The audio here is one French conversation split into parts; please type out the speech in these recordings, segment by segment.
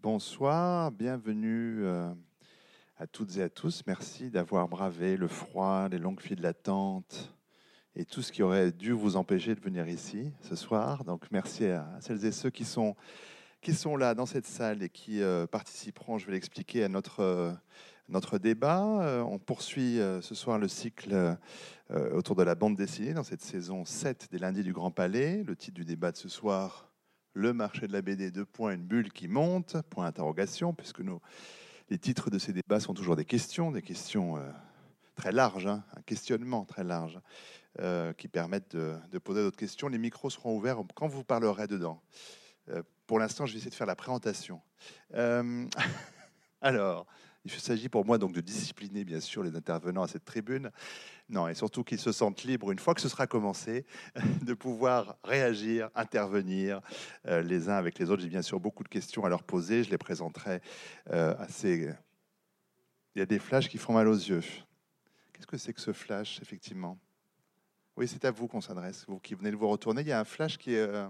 Bonsoir, bienvenue euh, à toutes et à tous. Merci d'avoir bravé le froid, les longues files d'attente et tout ce qui aurait dû vous empêcher de venir ici ce soir. Donc merci à celles et ceux qui sont, qui sont là dans cette salle et qui euh, participeront, je vais l'expliquer, à notre, euh, notre débat. On poursuit ce soir le cycle autour de la bande dessinée dans cette saison 7 des lundis du Grand Palais. Le titre du débat de ce soir, le marché de la BD, deux points, une bulle qui monte, point d'interrogation, puisque les titres de ces débats sont toujours des questions, des questions euh, très larges, hein, un questionnement très large, euh, qui permettent de, poser d'autres questions. Les micros seront ouverts quand vous parlerez dedans. Euh, pour l'instant, je vais essayer de faire la présentation. Alors, il s'agit pour moi donc de discipliner bien sûr les intervenants à cette tribune. Non, et surtout qu'ils se sentent libres une fois que ce sera commencé de pouvoir réagir, intervenir euh, les uns avec les autres. J'ai bien sûr beaucoup de questions à leur poser. Je les présenterai euh, assez. Il y a des flashs qui font mal aux yeux. Qu'est-ce que c'est que ce flash, effectivement? Oui, c'est à vous qu'on s'adresse, vous qui venez de vous retourner. Il y a un flash qui est, euh,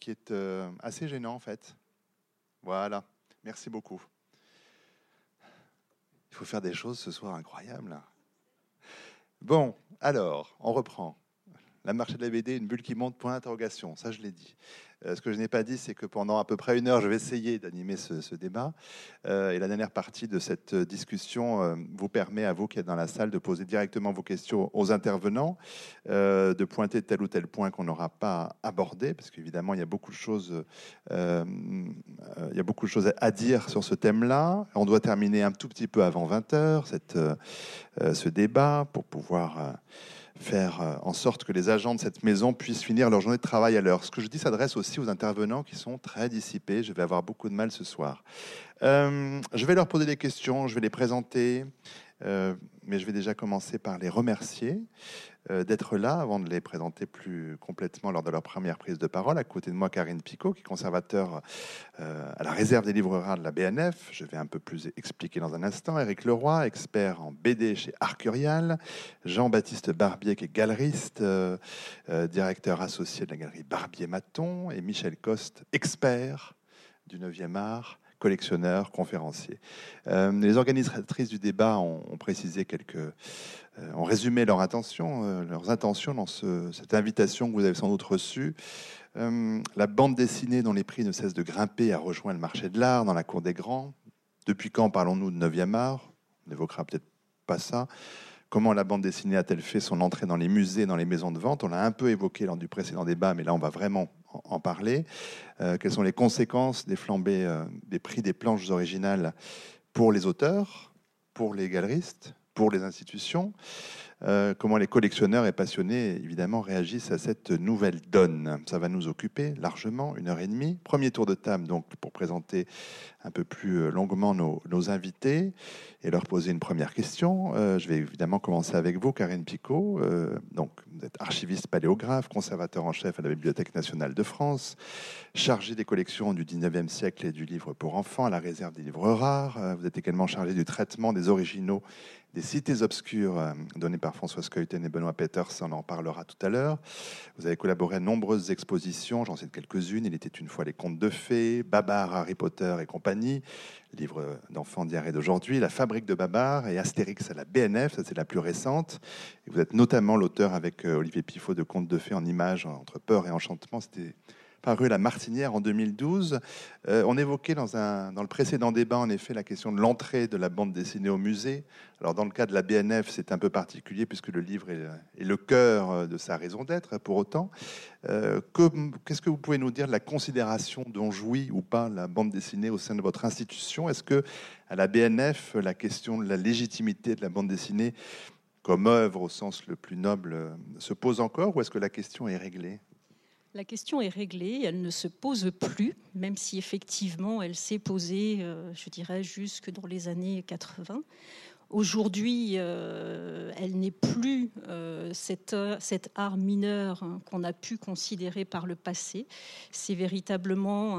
qui est euh, assez gênant, en fait. Voilà, merci beaucoup. Il faut faire des choses ce soir incroyables. Bon, alors, on reprend. La marche de la BD, une bulle qui monte, point d'interrogation. Ça, je l'ai dit. Euh, ce que je n'ai pas dit, c'est que pendant à peu près une heure, je vais essayer d'animer ce, débat. Euh, et la dernière partie de cette discussion euh, vous permet, à vous qui êtes dans la salle, de poser directement vos questions aux intervenants, de pointer tel ou tel point qu'on n'aura pas abordé, parce qu'évidemment, il y a beaucoup de choses, il y a beaucoup de choses à dire sur ce thème-là. On doit terminer un tout petit peu avant 20 heures cette, euh, euh, ce débat pour pouvoir faire euh, en sorte que les agents de cette maison puissent finir leur journée de travail à l'heure. Ce que je dis s'adresse aussi aux intervenants qui sont très dissipés. Je vais avoir beaucoup de mal ce soir. Euh, je vais leur poser des questions, je vais les présenter, euh, mais je vais déjà commencer par les remercier d'être là avant de les présenter plus complètement lors de leur première prise de parole. À côté de moi, Karine Picot, qui est conservateur euh, à la réserve des livres rares de la BNF. Je vais un peu plus expliquer dans un instant. Éric Leroy, expert en BD chez Arcurial. Jean-Baptiste Barbier, qui est galeriste, euh, euh, directeur associé de la galerie Barbier-Maton. Et Michel Coste, expert du 9e art collectionneur, conférencier. Euh, les organisatrices du débat ont, précisé quelques, euh, ont résumé euh, leurs intentions dans ce- cette invitation que vous avez sans doute reçue. La bande dessinée dont les prix ne cessent de grimper a rejoint le marché de l'art dans la cour des grands. Depuis quand parlons-nous de 9e art? On n'évoquera peut-être pas ça. Comment la bande dessinée a-t-elle fait son entrée dans les musées, dans les maisons de vente? On l'a un peu évoqué lors du précédent débat, mais là on va vraiment en, parler. Euh, quelles sont les conséquences des flambées euh, des prix des planches originales pour les auteurs, pour les galeristes, pour les institutions? Euh, comment les collectionneurs et passionnés, évidemment, réagissent à cette nouvelle donne. Ça va nous occuper largement, une heure et demie. Premier tour de table, donc, pour présenter un peu plus euh, longuement nos, invités et leur poser une première question. Euh, je vais évidemment commencer avec vous, Karine Picot. Vous êtes archiviste paléographe, conservateur en chef à la Bibliothèque nationale de France, chargé des collections du 19e siècle et du livre pour enfants à la réserve des livres rares. Vous êtes également chargé du traitement des originaux des cités obscures euh, données par François Skeuten et Benoît Peters, on en parlera tout à l'heure. Vous avez collaboré à nombreuses expositions, j'en cite quelques-unes. Il était une fois les contes de fées, Babar, Harry Potter et compagnie, livre d'enfants et d'aujourd'hui, La fabrique de Babar et Astérix à la BNF, ça c'est la plus récente. Vous êtes notamment l'auteur avec euh, Olivier Pifot de Contes de fées en images entre peur et enchantement. Paru la Martinière en 2012. Euh, on évoquait dans, le précédent débat, en effet, la question de l'entrée de la bande dessinée au musée. Alors, dans le cas de la BNF, c'est un peu particulier puisque le livre est, le cœur euh, de sa raison d'être, pour autant. Euh, que- Qu'est-ce que vous pouvez nous dire de la considération dont jouit ou pas la bande dessinée au sein de votre institution? Est-ce que, à la BNF, la question de la légitimité de la bande dessinée comme œuvre au sens le plus noble se pose encore ou est-ce que la question est réglée? La question est réglée, elle ne se pose plus, même si effectivement elle s'est posée, euh, je dirais, jusque dans les années 80. Aujourd'hui, euh, elle n'est plus euh, cet, euh, art mineur hein, qu'on a pu considérer par le passé. C'est véritablement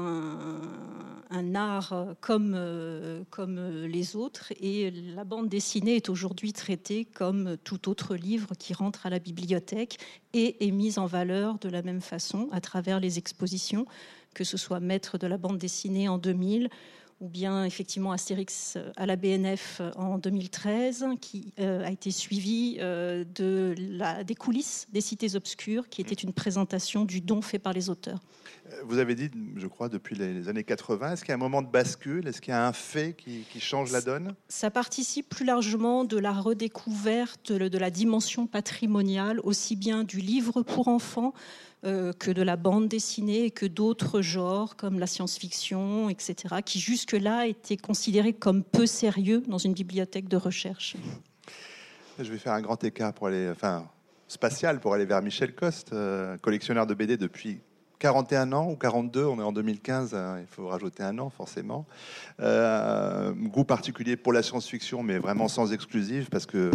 un, art comme, euh, comme les autres. Et la bande dessinée est aujourd'hui traitée comme tout autre livre qui rentre à la bibliothèque et est mise en valeur de la même façon à travers les expositions que ce soit maître de la bande dessinée en 2000 ou bien effectivement Astérix à la BNF en 2013, qui euh, a été suivi euh, de la, des coulisses des cités obscures, qui était une présentation du don fait par les auteurs. Euh, vous avez dit, je crois, depuis les années 80, est-ce qu'il y a un moment de bascule? Est-ce qu'il y a un fait qui, change la donne? Ça participe plus largement de la redécouverte de la dimension patrimoniale, aussi bien du livre pour enfants euh, que de la bande dessinée et que d'autres genres comme la science-fiction, etc., qui jusque-là étaient considérés comme peu sérieux dans une bibliothèque de recherche. Je vais faire un grand écart pour aller, enfin, spatial pour aller vers Michel Coste, euh, collectionneur de BD depuis 41 ans ou 42, on est en 2015, hein, il faut rajouter un an forcément. Euh, goût particulier pour la science-fiction, mais vraiment sans exclusive, parce que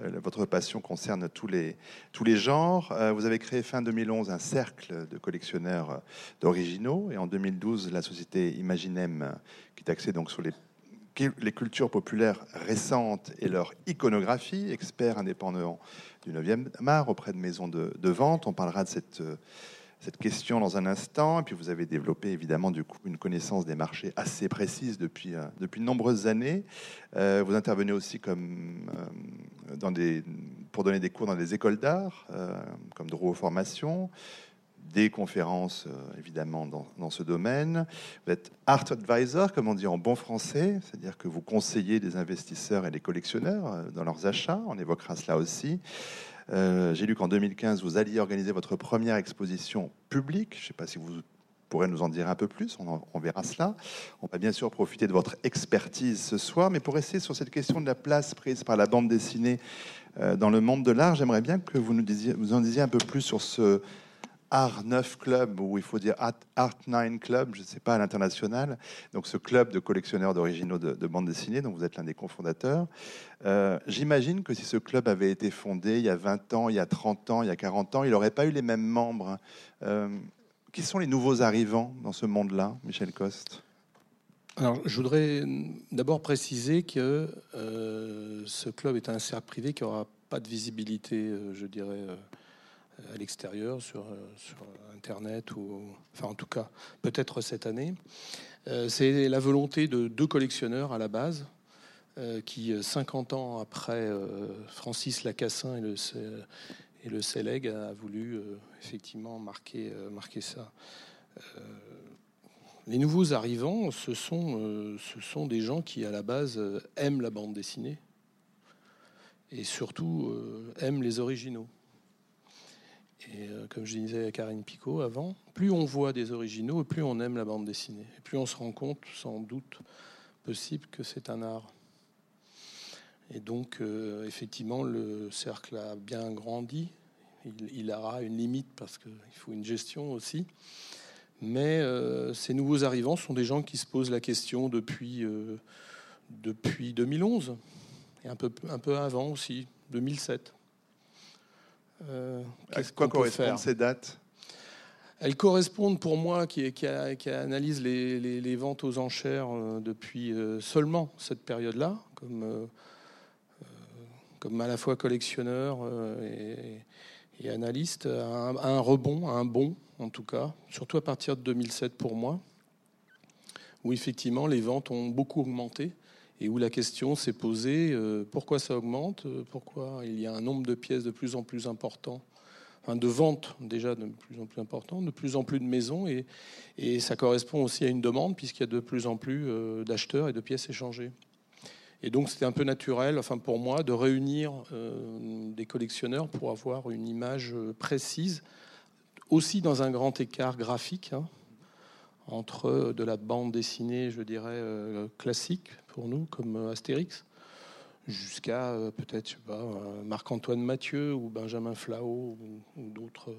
euh, votre passion concerne tous les, tous les genres. Euh, vous avez créé fin 2011 un cercle de collectionneurs d'originaux, et en 2012, la société Imaginem, qui est axée donc sur les les cultures populaires récentes et leur iconographie, expert indépendant du 9e art auprès de maisons de, de vente. On parlera de cette cette question dans un instant. Et puis vous avez développé évidemment du coup une connaissance des marchés assez précise depuis, euh, depuis de nombreuses années. Euh, vous intervenez aussi comme, euh, pour donner des cours dans des écoles d'art, comme Drouot Formation des conférences évidemment dans, dans, ce domaine. Vous êtes art advisor, comme on dit en bon français, c'est-à-dire que vous conseillez des investisseurs et des collectionneurs dans leurs achats. On évoquera cela aussi. Euh, j'ai lu qu'en 2015, vous alliez organiser votre première exposition publique. Je ne sais pas si vous pourrez nous en dire un peu plus, on, verra cela. On va bien sûr profiter de votre expertise ce soir, mais pour rester sur cette question de la place prise par la bande dessinée euh, dans le monde de l'art, j'aimerais bien que vous nous en disiez un peu plus sur ce, Art 9 Club, ou il faut dire Art 9 Club, je ne sais pas, à l'international. Donc ce club de collectionneurs d'originaux de, de bande dessinée, dont vous êtes l'un des cofondateurs. Euh, j'imagine que si ce club avait été fondé il y a 20 ans, il y a 30 ans, il y a 40 ans, il n'aurait pas eu les mêmes membres. Euh, qui sont les nouveaux arrivants dans ce monde-là, Michel Coste? Alors, je voudrais d'abord préciser que euh, ce club est un cercle privé qui n'aura pas de visibilité, je dirais, à l'extérieur, sur, euh, sur, Internet, ou enfin en tout cas peut-être cette année. Euh, c'est la volonté de deux collectionneurs à la base, euh, qui 50 ans après Francis Lacassin et le, et a voulu effectivement marquer, ça. Les nouveaux arrivants, ce sont des gens qui, à la base, aiment la bande dessinée et surtout aiment les originaux. Et euh, comme je disais à Karine Picot avant, plus on voit des originaux, plus on aime la bande dessinée. Et plus on se rend compte, sans doute possible, que c'est un art. Et donc, euh, effectivement, le cercle a bien grandi. Il, aura une limite parce qu'il faut une gestion aussi. Mais euh, ces nouveaux arrivants sont des gens qui se posent la question depuis, depuis 2011 et un peu, un peu avant aussi, 2007. Euh, à quoi correspondent ces dates? Elles correspondent pour moi, qui, qui, analyse les, ventes aux enchères euh, depuis euh, seulement cette période-là, comme, comme à la fois collectionneur et, analyste, à un, rebond, à un bon en tout cas, surtout à partir de 2007 pour moi, où effectivement les ventes ont beaucoup augmenté et où la question s'est posée euh, pourquoi ça augmente, euh, pourquoi il y a un nombre de pièces de plus en plus important, de ventes déjà de plus en plus important, de plus en plus de maisons, et, et ça correspond aussi à une demande puisqu'il y a de plus en plus euh, d'acheteurs et de pièces échangées. Et donc c'était un peu naturel, enfin pour moi, de réunir des collectionneurs pour avoir une image précise, aussi dans un grand écart graphique. Hein, entre de la bande dessinée, je dirais, classique, pour nous, comme euh, Astérix, jusqu'à euh, peut-être, euh, Marc-Antoine Mathieu ou Benjamin Flao ou, d'autres,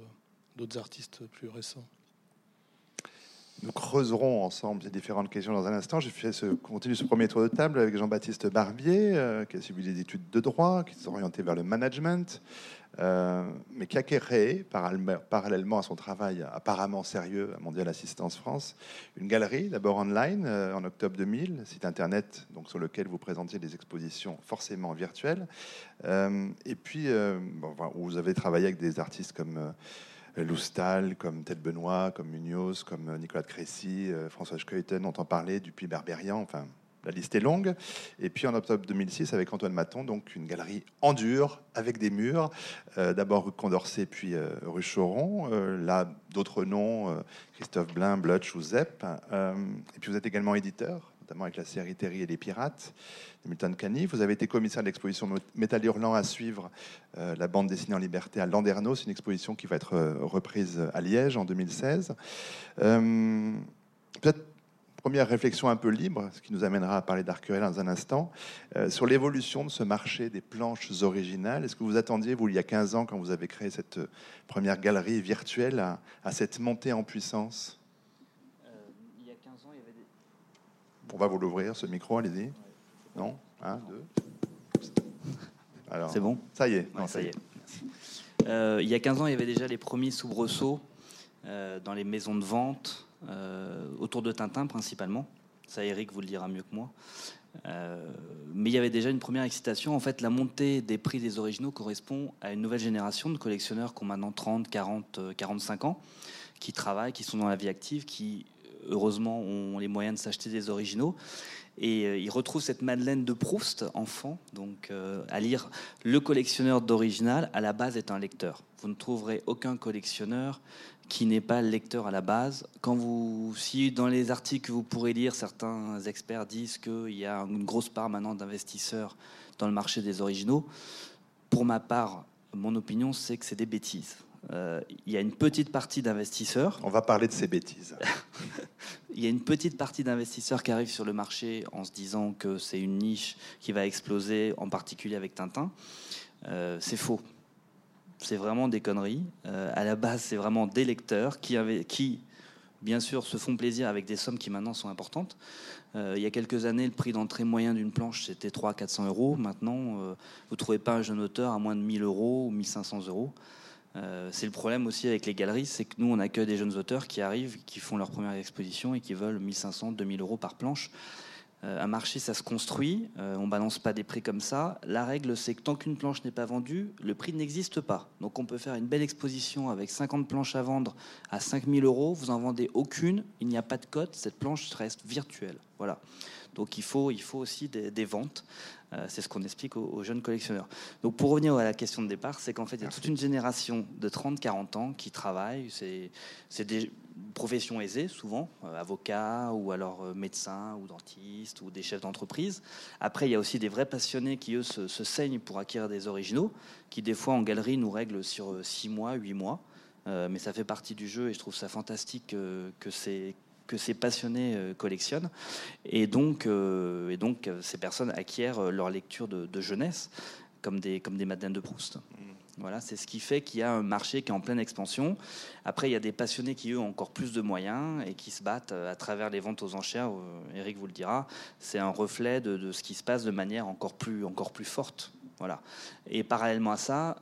d'autres artistes plus récents. Nous creuserons ensemble ces différentes questions dans un instant. Je fais ce, continue ce premier tour de table avec Jean-Baptiste Barbier, qui a suivi des études de droit, qui s'est orienté vers le management, euh, mais qui a créé, parallèlement à son travail apparemment sérieux à Mondial Assistance France, une galerie, d'abord online, euh, en octobre 2000, site internet donc, sur lequel vous présentiez des expositions forcément virtuelles, euh, et puis où vous avez travaillé avec des artistes comme Loustal, comme Ted Benoît, comme Munoz, comme Nicolas de Crécy, François Scheuten, on en parlait, Dupuis Berberian, enfin la liste est longue. Et puis en octobre 2006, avec Antoine Maton, donc une galerie en dur, avec des murs. Euh, d'abord rue Condorcet, puis euh, rue Choron. Euh, là, d'autres noms, Christophe Blin, Blutch ou Zepp. et puis vous êtes également éditeur, notamment avec la série Terry et les Pirates de Milton Caniff. Vous avez été commissaire de l'exposition Métal Hurlant à suivre, la bande dessinée en liberté à Landerneau. C'est une exposition qui va être reprise à Liège en 2016. Peut-être Première réflexion un peu libre, ce qui nous amènera à parler d'Arcurel dans un instant, euh, sur l'évolution de ce marché des planches originales. Est-ce que vous attendiez, vous, il y a 15 ans, quand vous avez créé cette euh, première galerie virtuelle, à, cette montée en puissance? Euh, Il y a 15 ans, il y avait des... On va vous l'ouvrir, ce micro, allez-y. Non Un, deux C'est bon? Ça y est. ça, y est. il y a 15 ans, il y avait déjà les premiers soubresauts dans les maisons de vente, autour de Tintin principalement. Ça, Eric vous le dira mieux que moi. Euh, mais il y avait déjà une première excitation. En fait, la montée des prix des originaux correspond à une nouvelle génération de collectionneurs qui ont maintenant 30, 40, 45 ans, qui travaillent, qui sont dans la vie active, qui heureusement ont les moyens de s'acheter des originaux. Et euh, ils retrouvent cette Madeleine de Proust, enfant, donc à lire. Le collectionneur d'original, à la base, est un lecteur. Vous ne trouverez aucun collectionneur qui n'est pas lecteur à la base. Quand vous, si dans les articles que vous pourrez lire, certains experts disent qu'il y a une grosse part maintenant d'investisseurs dans le marché des originaux, pour ma part, mon opinion, c'est que c'est des bêtises. Euh, il y a une petite partie d'investisseurs. On va parler de ces bêtises. il y a une petite partie d'investisseurs qui arrivent sur le marché en se disant que c'est une niche qui va exploser, en particulier avec Tintin. Euh, c'est faux c'est vraiment des conneries. Euh, à la base, c'est vraiment des lecteurs qui, qui, bien sûr, se font plaisir avec des sommes qui maintenant sont importantes. Euh, il y a quelques années, le prix d'entrée moyen d'une planche, c'était 300-400 euros. Maintenant, vous ne trouvez pas un jeune auteur à moins de 1000 euros ou 1500 euros. C'est le problème aussi avec les galeries, c'est que nous, on accueille des jeunes auteurs qui arrivent, qui font leur première exposition et qui veulent 1500, 2000 euros par planche. Euh, un marché, ça se construit, euh, on balance pas des prix comme ça. La règle, c'est que tant qu'une planche n'est pas vendue, le prix n'existe pas. Donc on peut faire une belle exposition avec 50 planches à vendre à 5000 euros, vous en vendez aucune, il n'y a pas de cote, cette planche reste virtuelle. Voilà. Donc il faut, il faut aussi des, ventes. Euh, c'est ce qu'on explique aux, jeunes collectionneurs. Donc pour revenir à la question de départ, c'est qu'en fait, il y a toute une génération de 30-40 ans qui travaillent. C'est des professions aisées, souvent, euh, avocats ou alors euh, médecins ou dentistes ou des chefs d'entreprise. Après, il y a aussi des vrais passionnés qui, eux, se, saignent pour acquérir des originaux, qui des fois en galerie nous règlent sur 6 mois, 8 mois. mais ça fait partie du jeu et je trouve ça fantastique que c'est que ces passionnés euh, collectionnent. Et donc, euh, et donc euh, ces personnes acquièrent leur lecture de, jeunesse comme des, comme des Madeleines de Proust. Mm. Voilà, c'est ce qui fait qu'il y a un marché qui est en pleine expansion. Après, il y a des passionnés qui, eux, ont encore plus de moyens et qui se battent à travers les ventes aux enchères. Eric vous le dira. C'est un reflet de, ce qui se passe de manière encore plus, encore plus forte. Voilà. Et parallèlement à ça,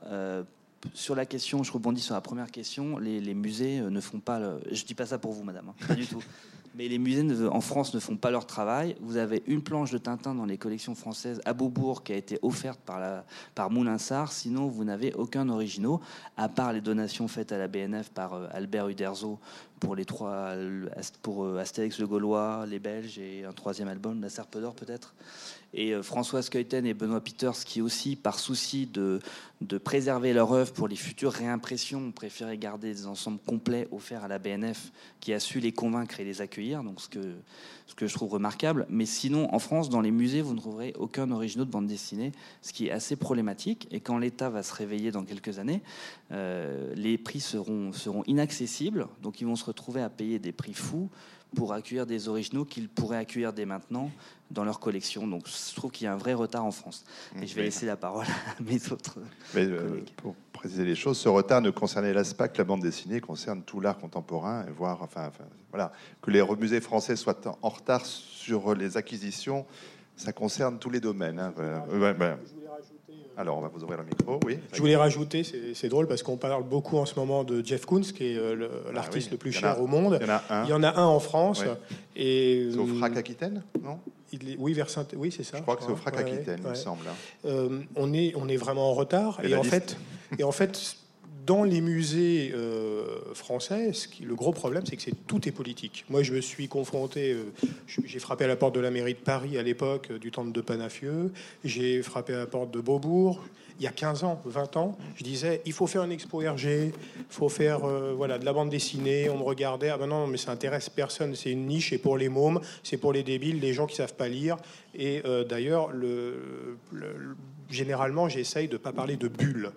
sur la question, je rebondis sur la première question, les, musées euh, ne font pas. je dis pas ça pour vous, madame, hein, pas du tout. Mais les musées en France ne font pas leur travail. Vous avez une planche de Tintin dans les collections françaises à Beaubourg qui a été offerte par, la, par Moulinsart. Sinon, vous n'avez aucun originaux, à part les donations faites à la BNF par euh, Albert Uderzo pour les trois, pour euh, Astérix le Gaulois, les Belges et un troisième album, La Serpe d'Or peut-être et euh, Françoise Keuten et Benoît Peters qui aussi, par souci de, de préserver leur œuvre pour les futures réimpressions, ont préféré garder des ensembles complets offerts à la BNF qui a su les convaincre et les accueillir, donc ce que, ce que je trouve remarquable. Mais sinon, en France, dans les musées, vous ne trouverez aucun original de bande dessinée, ce qui est assez problématique. Et quand l'État va se réveiller dans quelques années, euh, les prix seront, seront inaccessibles, donc ils vont se retrouver à payer des prix fous pour accueillir des originaux qu'ils pourraient accueillir dès maintenant dans leur collection. Donc je trouve qu'il y a un vrai retard en France. Et je vais laisser la parole à mes autres Mais, euh, pour préciser les choses, ce retard ne concernait l'ASPAC, la bande dessinée, concerne tout l'art contemporain, et voire, enfin, voilà, que les musées français soient en retard sur les acquisitions, ça concerne tous les domaines. Hein. Alors, on va vous ouvrir le micro, oui. Je voulais rajouter, c'est drôle parce qu'on parle beaucoup en ce moment de Jeff Koons, qui est euh, ah l'artiste le plus cher au monde. Il y en a un. Il y en a un en France. Et, c'est au Frac Aquitaine, non? oui, vers Saint oui, c'est ça. Je crois que c'est au Frac Aquitaine, il me semble. Hein. Euh, on, est, on est vraiment en retard. Et, en fait, et en fait, dans les musées euh, français, le gros problème, c'est que tout est politique. Moi, je me suis confronté, euh, j'ai frappé à la porte de la mairie de Paris à l'époque euh, du temps de Panafieux, j'ai frappé à la porte de Beaubourg. Il y a 15 ans, 20 ans, je disais il faut faire une expo RG, il faut faire voilà, de la bande dessinée. On me regardait ah ben non, mais ça intéresse personne, c'est une niche, et pour les mômes, c'est pour les débiles, les gens qui savent pas lire. Et d'ailleurs, le, généralement, j'essaye de ne pas parler de bulles.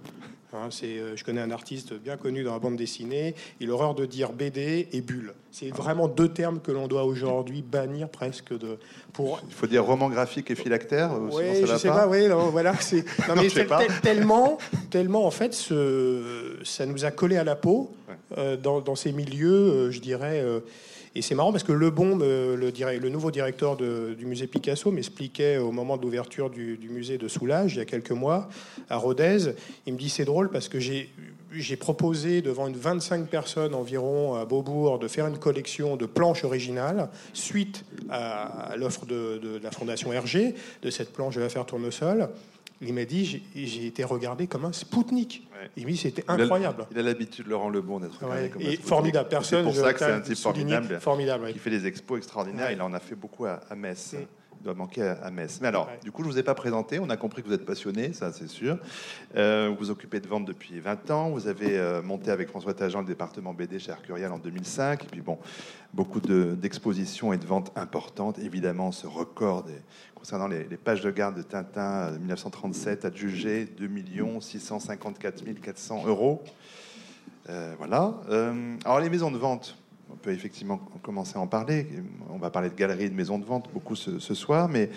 Hein, euh, je connais un artiste bien connu dans la bande dessinée. Il a horreur de dire BD et bulle. C'est vraiment deux termes que l'on doit aujourd'hui bannir presque de. Pour... Il faut dire roman graphique et phylactère. Oui, je sais pas. oui, voilà, c'est. tellement, tellement en fait, ce... ça nous a collé à la peau euh, dans, ces milieux, euh, je dirais. Et c'est marrant parce que Le Bon, le, le, nouveau directeur du musée Picasso, m'expliquait au moment de l'ouverture du, musée de Soulage, il y a quelques mois, à Rodez, il me dit c'est drôle parce que j'ai j'ai proposé devant une 25 personnes environ à Beaubourg de faire une collection de planches originales suite à, l'offre de, de, la fondation Hergé de cette planche de l'affaire Tournesol. Il m'a dit j'ai été regardé comme un Spoutnik. Il m'a dit c'était incroyable. Il a l'habitude, Laurent Lebon, d'être regardé comme et formidable. Personne. C'est pour ça que c'est un type formidable. Formidable. Qui fait des expos extraordinaires. Il en a fait beaucoup à, Metz. Doit manquer à, Metz. Mais alors, du coup, je vous ai pas présenté. On a compris que vous êtes passionné, ça c'est sûr. Euh, vous vous occupez de vente depuis 20 ans. Vous avez euh, monté avec François Tajan le département BD chez Arcurial en 2005. Et puis bon, beaucoup d'expositions et de ventes importantes. Évidemment, ce record des, concernant les, pages de garde de Tintin de 1937 adjugé 2 654 400 euros. Euh, voilà. Euh, alors les maisons de vente, on peut effectivement commencer à en parler. On va parler de galeries, de maisons de vente beaucoup ce, ce soir, mais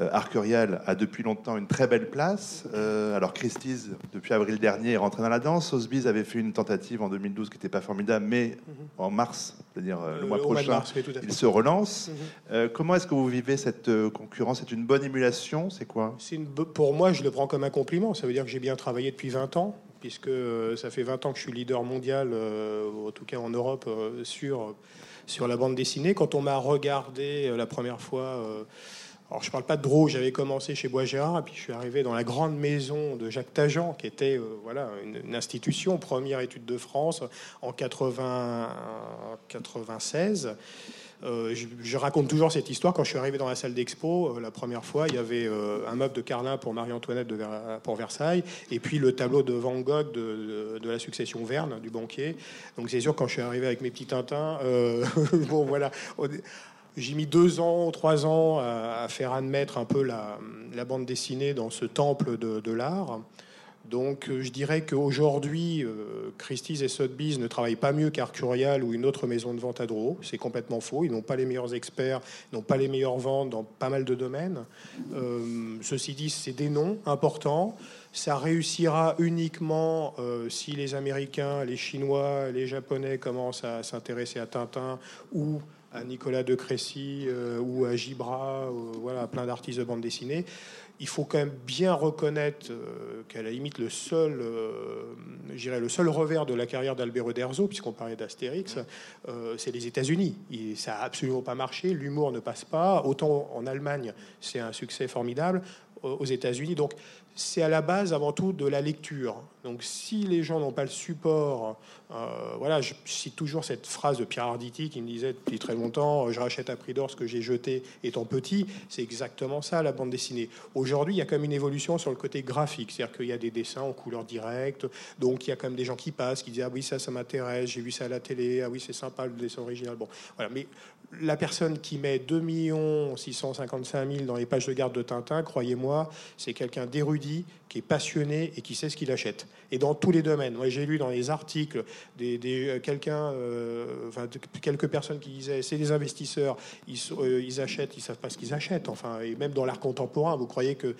euh, Arcurial a depuis longtemps une très belle place. Euh, alors Christie's, depuis avril dernier, est rentré dans la danse. Sotheby's avait fait une tentative en 2012 qui n'était pas formidable, mais mhm. en mars, c'est-à-dire euh, le mois prochain, il se relance. Mhm. comment est-ce que vous vivez cette concurrence? C'est une bonne émulation? C'est quoi? Une, Pour moi, je le prends comme un compliment. Ça veut dire que j'ai bien travaillé depuis 20 ans puisque ça fait 20 ans que je suis leader mondial, en tout cas en Europe, sur, sur la bande dessinée. Quand on m'a regardé la première fois alors, je ne parle pas de Draw, j'avais commencé chez Bois et puis je suis arrivé dans la grande maison de Jacques Tajan, qui était euh, voilà, une, institution, première étude de France en 80, 96. Euh, je, raconte toujours cette histoire. Quand je suis arrivé dans la salle d'expo, euh, la première fois, il y avait un meuble de Carlin pour Marie-Antoinette pour Versailles, et puis le tableau de Van Gogh de, de, la succession Verne, du banquier. Donc c'est sûr, quand je suis arrivé avec mes petits Tintins, bon voilà j'ai mis deux ans, trois ans à, faire admettre un peu la, bande dessinée dans ce temple de, l'art. Donc euh, je dirais qu'aujourd'hui, euh, Christie's et Sotheby's ne travaillent pas mieux qu'Arcurial ou une autre maison de vente à Drouot. C'est complètement faux. Ils n'ont pas les meilleurs experts, n'ont pas les meilleures ventes dans pas mal de domaines. Euh, ceci dit, c'est des noms importants. Ça réussira uniquement si les Américains, les Chinois, les Japonais commencent à s'intéresser à Tintin ou à Nicolas de Crécy euh, ou à Gibra, euh, voilà, plein d'artistes de bande dessinée. Il faut quand même bien reconnaître euh, qu'à la limite le seul, le seul revers de la carrière d'Albert Uderzo, puisqu'on parlait d'Astérix, c'est les États-Unis. Ça a absolument pas marché, l'humour ne passe pas. Autant en Allemagne, c'est un succès formidable aux États-Unis. Donc c'est à la base avant tout de la lecture. Donc si les gens n'ont pas le support, euh, voilà, je cite toujours cette phrase de Pierre Arditi qui me disait depuis très longtemps, je rachète à prix d'or ce que j'ai jeté étant petit. C'est exactement ça la bande dessinée. Aujourd'hui, il y a quand même une évolution sur le côté graphique, c'est-à-dire qu'il y a des dessins en couleur directe, donc il y a quand même des gens qui passent, qui disent ah oui ça ça m'intéresse, j'ai vu ça à la télé, ah oui c'est sympa le dessin original. Bon, voilà, mais la personne qui met 2 655 000 dans les pages de garde de Tintin, croyez-moi, c'est quelqu'un d'érudit, qui est passionné et qui sait ce qu'il achète. Et dans tous les domaines. Moi, j'ai lu dans les articles des, euh, quelqu'un, euh, quelques personnes qui disaient c'est des investisseurs, ils, euh, ils achètent, ils savent pas ce qu'ils achètent. Enfin, et même dans l'art contemporain, vous croyez que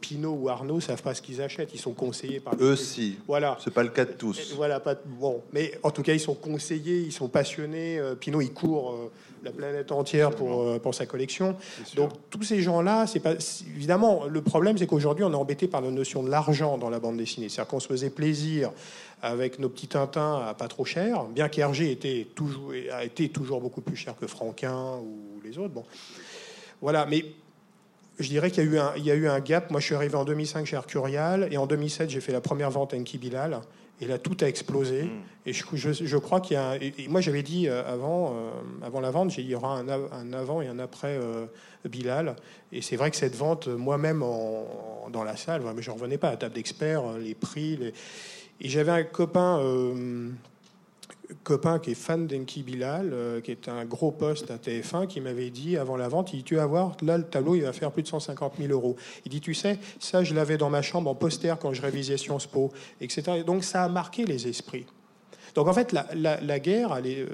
Pinault ou Arnaud savent pas ce qu'ils achètent Ils sont conseillés par eux si. Voilà. C'est pas le cas de tous. voilà, pas bon, mais en tout cas, ils sont conseillés, ils sont passionnés. Pinault, il court la planète entière pour, euh, pour sa collection. Donc tous ces gens-là, c'est pas évidemment le problème, c'est qu'aujourd'hui on est embêté par la notion de l'argent dans la bande dessinée. C'est-à-dire qu'on se faisait plaisir avec nos petits Tintins à pas trop cher, bien qu'Hergé était toujours a été toujours beaucoup plus cher que Franquin ou les autres. Bon, voilà, mais je dirais qu'il y, a eu un- il y a eu un gap. Moi, je suis arrivé en 2005 chez Arcurial et en 2007, j'ai fait la première vente à Enki Bilal. Et là, tout a explosé. Et je, je- je crois qu'il y a et- moi, j'avais dit euh, avant, euh, avant la vente, il y aura un, av- un avant et un après euh, Bilal. Et c'est vrai que cette vente, moi-même, en- dans la salle, mais je ne revenais pas à la table d'experts, les prix. les- Et j'avais un copain, euh, copain qui est fan d'Enki Bilal, euh, qui est un gros poste à TF1, qui m'avait dit avant la vente, il dit, tu vas voir, là, le tableau, il va faire plus de 150 000 euros. Il dit, tu sais, ça, je l'avais dans ma chambre en poster quand je révisais Sciences Po, etc. Et donc, ça a marqué les esprits. Donc, en fait, la, la- la guerre, elle est, euh,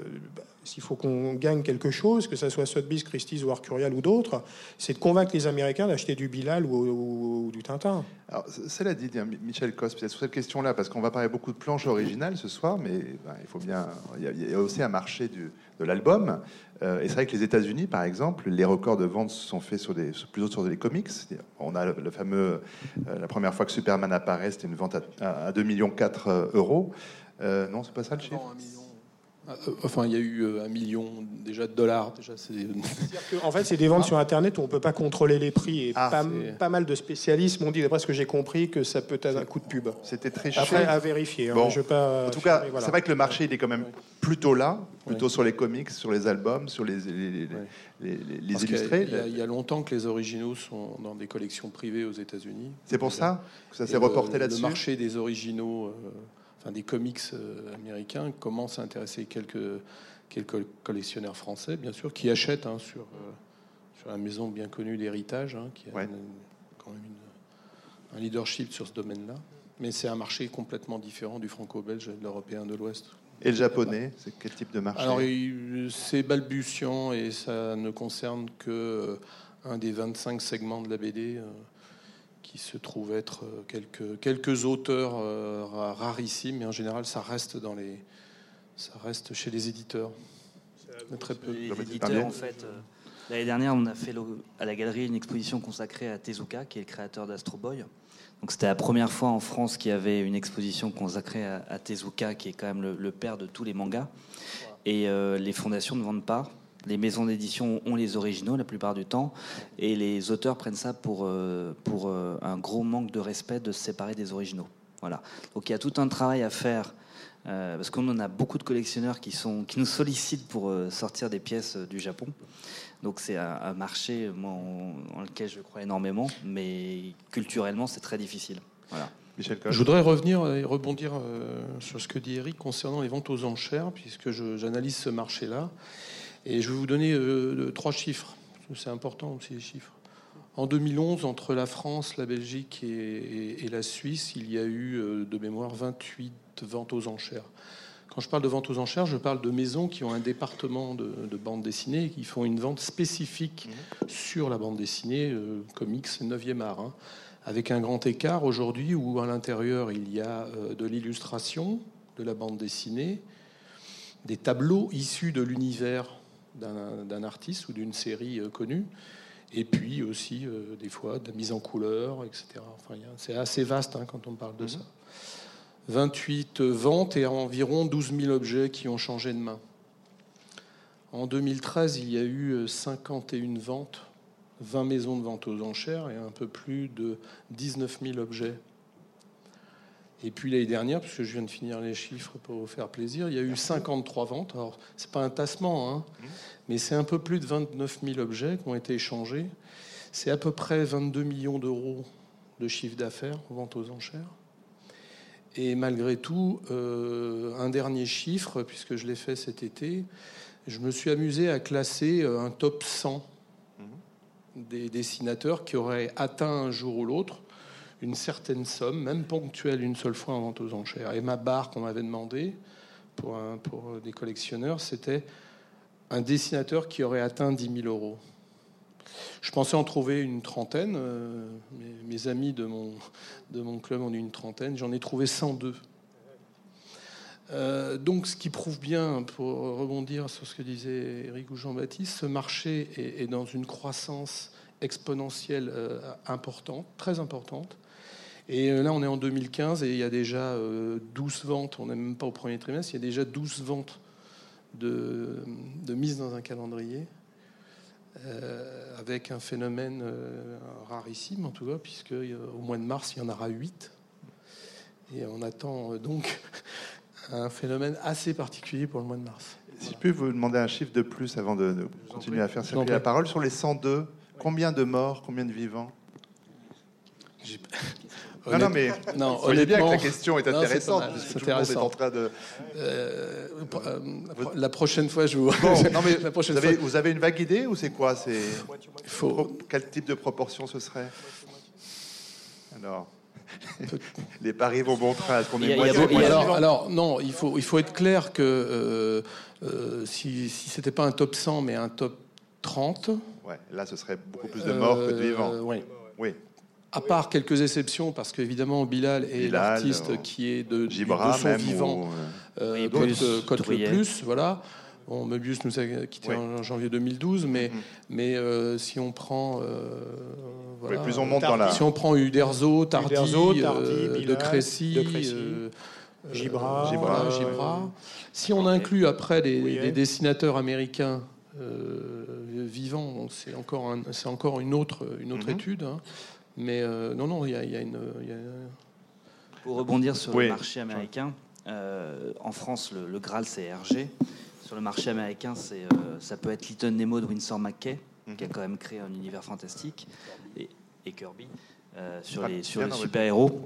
s'il faut qu'on gagne quelque chose, que ce soit Sotheby's, Christie's ou Arcurial ou d'autres, c'est de convaincre les Américains d'acheter du Bilal ou, ou- ou du Tintin. Alors, cela dit, Michel Cos, peut-être sur cette question-là, parce qu'on va parler beaucoup de planches originales ce soir, mais ben, il faut bien. Il y, a, il y a aussi un marché du- de l'album. Euh, et c'est vrai que les États-Unis, par exemple, les records de vente se sont faits sur des, plutôt sur des comics. On a le, le fameux. euh, la première fois que Superman apparaît, c'était une vente à, à, à 2,4 millions euros. Euh, non, c'est pas ça le chiffre? Non, un million. Ah, euh, Enfin, il y a eu euh, un million déjà de dollars. Déjà, En fait, c'est des ventes sur Internet où on ne peut pas contrôler les prix. Et Ah, pas, mal de spécialistes m'ont dit, d'après ce que j'ai compris, que ça peut être un coup de pub. C'était très Après, cher. à vérifier. hein, Bon. je veux pas En tout cas, voilà. c'est vrai que le marché il est quand même plutôt là, plutôt Ouais. sur les comics, sur les albums, sur les, les, les, Ouais. les- les- les Parce qu'il y a- illustrés. Il y, a, il y a longtemps que les originaux sont dans des collections privées aux États-Unis. C'est pour ça que ça s'est le- reporté Le là-dessus. marché des originaux, euh, enfin des comics euh, américains, commence à intéresser quelques, quelques collectionneurs français, bien sûr, qui achètent hein, sur, euh, sur la maison bien connue d'héritage, hein, qui a Ouais. une- quand même une- un leadership sur ce domaine-là. Mais c'est un marché complètement différent du franco-belge et de l'européen de l'Ouest. Et le japonais, c'est quel type de marché? Alors, c'est balbutiant et ça ne concerne que euh, un des 25 segments de la BD qui se trouve être euh, quelques, quelques auteurs euh, ra- rarissimes, mais en général, ça reste dans les, ça reste chez les éditeurs. Mais très peu. Les éditeurs, en fait, euh, l'année dernière, on a fait le- à la galerie une exposition consacrée à Tezuka, qui est le créateur d'Astro Boy. Donc c'était la première fois en France qu'il y avait une exposition consacrée à, à Tezuka, qui est quand même le, le père de tous les mangas. Et euh, les fondations ne vendent pas. Les maisons d'édition ont les originaux la plupart du temps, et les auteurs prennent ça pour, euh, pour euh, un gros manque de respect de se séparer des originaux. Voilà. Donc il y a tout un travail à faire euh, parce qu'on en a beaucoup de collectionneurs qui, sont, qui nous sollicitent pour euh, sortir des pièces euh, du Japon. Donc c'est un, un marché moi, en, en lequel je crois énormément, mais culturellement c'est très difficile. Voilà. Je voudrais revenir et rebondir euh, sur ce que dit Eric concernant les ventes aux enchères, puisque j'analyse ce marché-là. Et je vais vous donner euh, trois chiffres. C'est important aussi les chiffres. En 2011, entre la France, la Belgique et, la Suisse, il y a eu euh, de mémoire 28 ventes aux enchères. Quand je parle de vente aux enchères, je parle de maisons qui ont un département de, de bande dessinée et qui font une vente spécifique sur la bande dessinée, euh, comics 9e art. hein avec un grand écart aujourd'hui où à l'intérieur il y a de l'illustration, de la bande dessinée, des tableaux issus de l'univers d'un artiste ou d'une série euh, connue, et puis aussi euh, des fois de la mise en couleur, etc. Enfin, c'est assez vaste hein, quand on parle de ça. 28 ventes et environ 12 000 objets qui ont changé de main. En 2013, il y a eu euh, 51 ventes 20 maisons de vente aux enchères et un peu plus de 19 000 objets. Et puis l'année dernière, puisque je viens de finir les chiffres pour vous faire plaisir, il y a eu 53 ventes. Alors, c'est pas un tassement, hein, mais c'est un peu plus de 29 000 objets qui ont été échangés. C'est à peu près 22 millions d'euros de chiffre d'affaires en vente aux enchères. Et malgré tout, euh, un dernier chiffre, puisque je l'ai fait cet été, je me suis amusé à classer euh, un top 100 des dessinateurs qui auraient atteint un jour ou l'autre une certaine somme, même ponctuelle une seule fois en vente aux enchères. Et ma barre qu'on m'avait demandé pour, des collectionneurs, c'était un dessinateur qui aurait atteint 10 000 euros. Je pensais en trouver une trentaine. euh, mes, amis de mon, club en ont une trentaine. J'en ai trouvé 102. Euh, donc, ce qui prouve bien, pour rebondir sur ce que disait Eric ou Jean-Baptiste, ce marché est, est dans une croissance exponentielle euh, importante, très importante. Et euh, là, on est en 2015 et il y a déjà euh, 12 ventes, on n'est même pas au premier trimestre, il y a déjà 12 ventes de, de mise dans un calendrier. avec un phénomène rarissime en tout cas, puisque au mois de mars, il y en aura 8. Et on attend donc un phénomène assez particulier pour le mois de mars. Si je peux vous demander un chiffre de plus avant de, continuer à faire circuler la parole sur les 102, combien de morts, combien de vivants? Non, non, mais non, vous bien que la question est intéressante. C'est intéressant. En train de... Euh, euh, la prochaine fois, je vous. non, mais la prochaine vous, avez, vous, avez, une vague idée ou c'est quoi? C'est faut... quel type de proportion ce serait? Alors. les paris vont bon train. Est-ce qu'on est, alors, alors, non, il faut, il faut être clair que euh, euh, si, si c'était pas un top 100, mais un top 30. Ouais, là, ce serait beaucoup plus de morts que de vivants. oui. oui. À part quelques exceptions, parce qu'évidemment Bilal est l'artiste qui est de, Gibra, de son vivant, euh, euh, cote, le plus, voilà. Bon, Möbius nous a quitté en janvier 2012, mais, mm-hmm. mais euh, si on prend. Euh, voilà, plus on monte dans la... Si on prend Uderzo, Tardy, Uderzo, Tardy euh, De Crécy, de Crécy Gibra, Gibra, Gibra. Si on inclut après les, dessinateurs américains vivants, c'est encore, un, encore une autre, une autre mm-hmm. étude. Hein. Mais euh, non, non, il y, a une. Pour rebondir sur le marché américain, euh, en France, le, Graal, c'est RG. Sur le marché américain, c'est, euh, ça peut être Little Nemo de Winsor McKay, qui a mhm. quand même créé un univers fantastique, et, Kirby, sur les, sur les super-héros.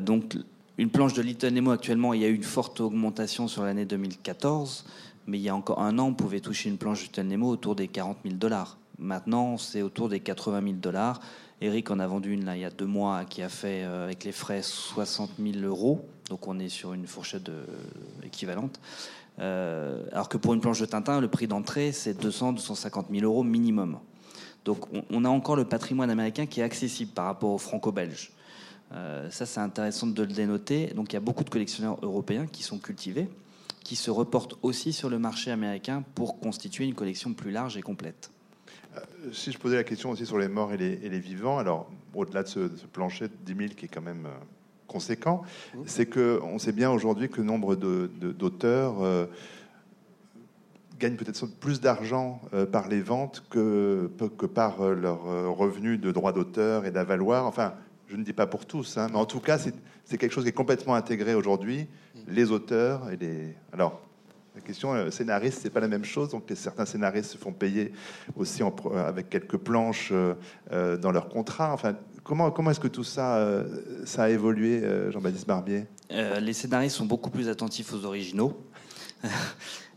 donc, une planche de Little Nemo, actuellement, il y a eu une forte augmentation sur l'année 2014, mais il y a encore un an, on pouvait toucher une planche de Little Nemo autour des 40 000 dollars. Maintenant, c'est autour des 80 000 dollars. Eric en a vendu une là, il y a deux mois qui a fait euh, avec les frais 60 000 euros. Donc on est sur une fourchette de, équivalente. Euh, alors que pour une planche de Tintin, le prix d'entrée, c'est 200-250 000 euros minimum. Donc on, a encore le patrimoine américain qui est accessible par rapport au franco-belge. Euh, ça, c'est intéressant de le dénoter. Donc il y a beaucoup de collectionneurs européens qui sont cultivés, qui se reportent aussi sur le marché américain pour constituer une collection plus large et complète. Euh, si je posais la question aussi sur les morts et les, vivants, alors au-delà de ce, plancher de 10 000 qui est quand même euh, conséquent, mmh. c'est qu'on sait bien aujourd'hui que nombre d'auteurs euh, gagnent peut-être plus d'argent par les ventes que, que par leurs revenus de droits d'auteur et d'avaloir. Enfin, je ne dis pas pour tous, hein, mais en tout cas, c'est quelque chose qui est complètement intégré aujourd'hui. Mmh. Les auteurs et les. Alors, la question euh, scénariste, c'est pas la même chose. Donc, certains scénaristes se font payer aussi euh, avec quelques planches euh, dans leur contrat. Enfin, comment, comment est-ce que tout ça, ça a évolué, Jean-Baptiste Barbier? Les scénaristes sont beaucoup plus attentifs aux originaux.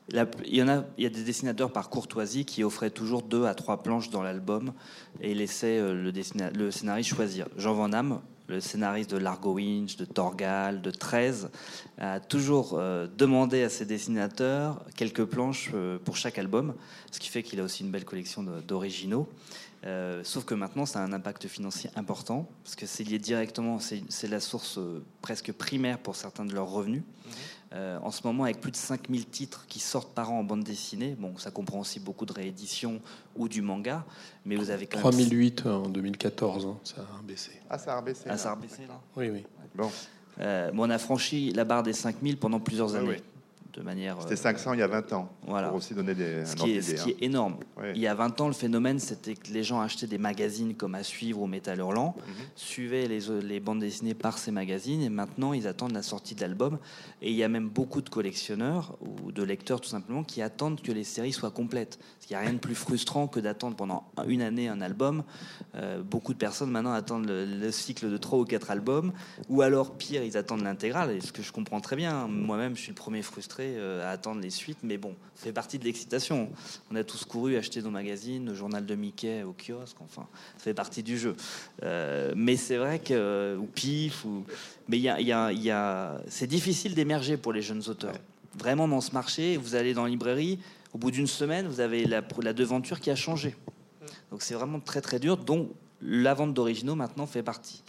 il, y en a, il y a des dessinateurs par courtoisie qui offraient toujours deux à trois planches dans l'album et laissaient le, le scénariste choisir. Jean Van Damme, le scénariste de Largo Winch, de Torgal, de 13, a toujours euh, demandé à ses dessinateurs quelques planches euh, pour chaque album, ce qui fait qu'il a aussi une belle collection d'originaux. Euh, sauf que maintenant, ça a un impact financier important, parce que c'est lié directement, c'est la source presque primaire pour certains de leurs revenus. Mhm. Euh, en ce moment, avec plus de 5000 titres qui sortent par an en bande dessinée, bon, ça comprend aussi beaucoup de rééditions ou du manga, mais vous avez quand 3008 en 2014, hein, ça a baissé. Ah, ça a baissé. Ah, ça a baissé là Oui, oui. Bon. Euh, on a franchi la barre des 5000 pendant plusieurs années manière. C'était 500 il y a 20 ans. Voilà. Pour aussi donner des. Ce, qui est, ce qui est, énorme. Il y a 20 ans, le phénomène, c'était que les gens achetaient des magazines comme À suivre ou Métal Hurlant, mhm. suivaient les, les, bandes dessinées par ces magazines, et maintenant, ils attendent la sortie de l'album. Et il y a même beaucoup de collectionneurs ou de lecteurs, tout simplement, qui attendent que les séries soient complètes. Parce qu'il n'y a rien de plus frustrant que d'attendre pendant une année un album. Euh, beaucoup de personnes maintenant attendent le, cycle de 3 ou 4 albums, ou alors, pire, ils attendent l'intégrale, et ce que je comprends très bien. Moi-même, je suis le premier frustré euh, à attendre les suites, mais bon, ça fait partie de l'excitation. On a tous couru acheter nos magazines, le journal de Mickey au kiosque, enfin, ça fait partie du jeu. Euh, mais c'est vrai que, ou pif, ou... mais il y a, y a, c'est difficile d'émerger pour les jeunes auteurs. Vraiment, dans ce marché, vous allez dans la librairie, au bout d'une semaine, vous avez la, la devanture qui a changé. Donc c'est vraiment très très dur, dont la vente d'originaux maintenant fait partie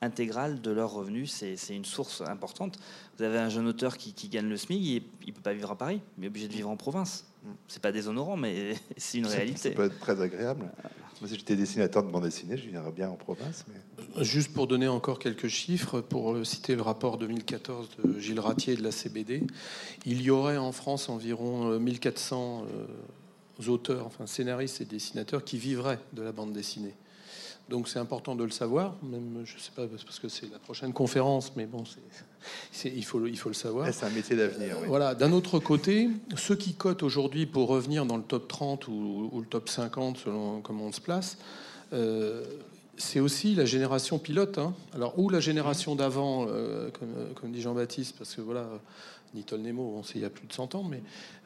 intégrale de leurs revenus. C'est une source importante. Vous avez un jeune auteur qui, gagne le SMIC, il ne peut pas vivre à Paris, mais est obligé de vivre en province. C'est pas déshonorant, mais c'est une réalité. Ça peut être très agréable. Moi, si j'étais dessinateur de bande dessinée, je viendrais bien en province. Juste pour donner encore quelques chiffres, pour citer le rapport 2014 de Gilles Ratier de la CBD, il y aurait en France environ 1400 euh, auteurs, enfin scénaristes et dessinateurs qui vivraient de la bande dessinée. Donc c'est important de le savoir, même je sais pas parce que c'est la prochaine conférence, mais bon, il faut il faut le savoir. C'est un métier d'avenir. Voilà. D'un autre côté, ceux qui cotent aujourd'hui pour revenir dans le top 30 ou, le top 50 selon comment on se place, euh, c'est aussi la génération pilote. Hein. Alors ou la génération d'avant, euh, comme, comme, dit Jean-Baptiste, parce que voilà, Nitol Nemo, on sait il y a plus de 100 ans,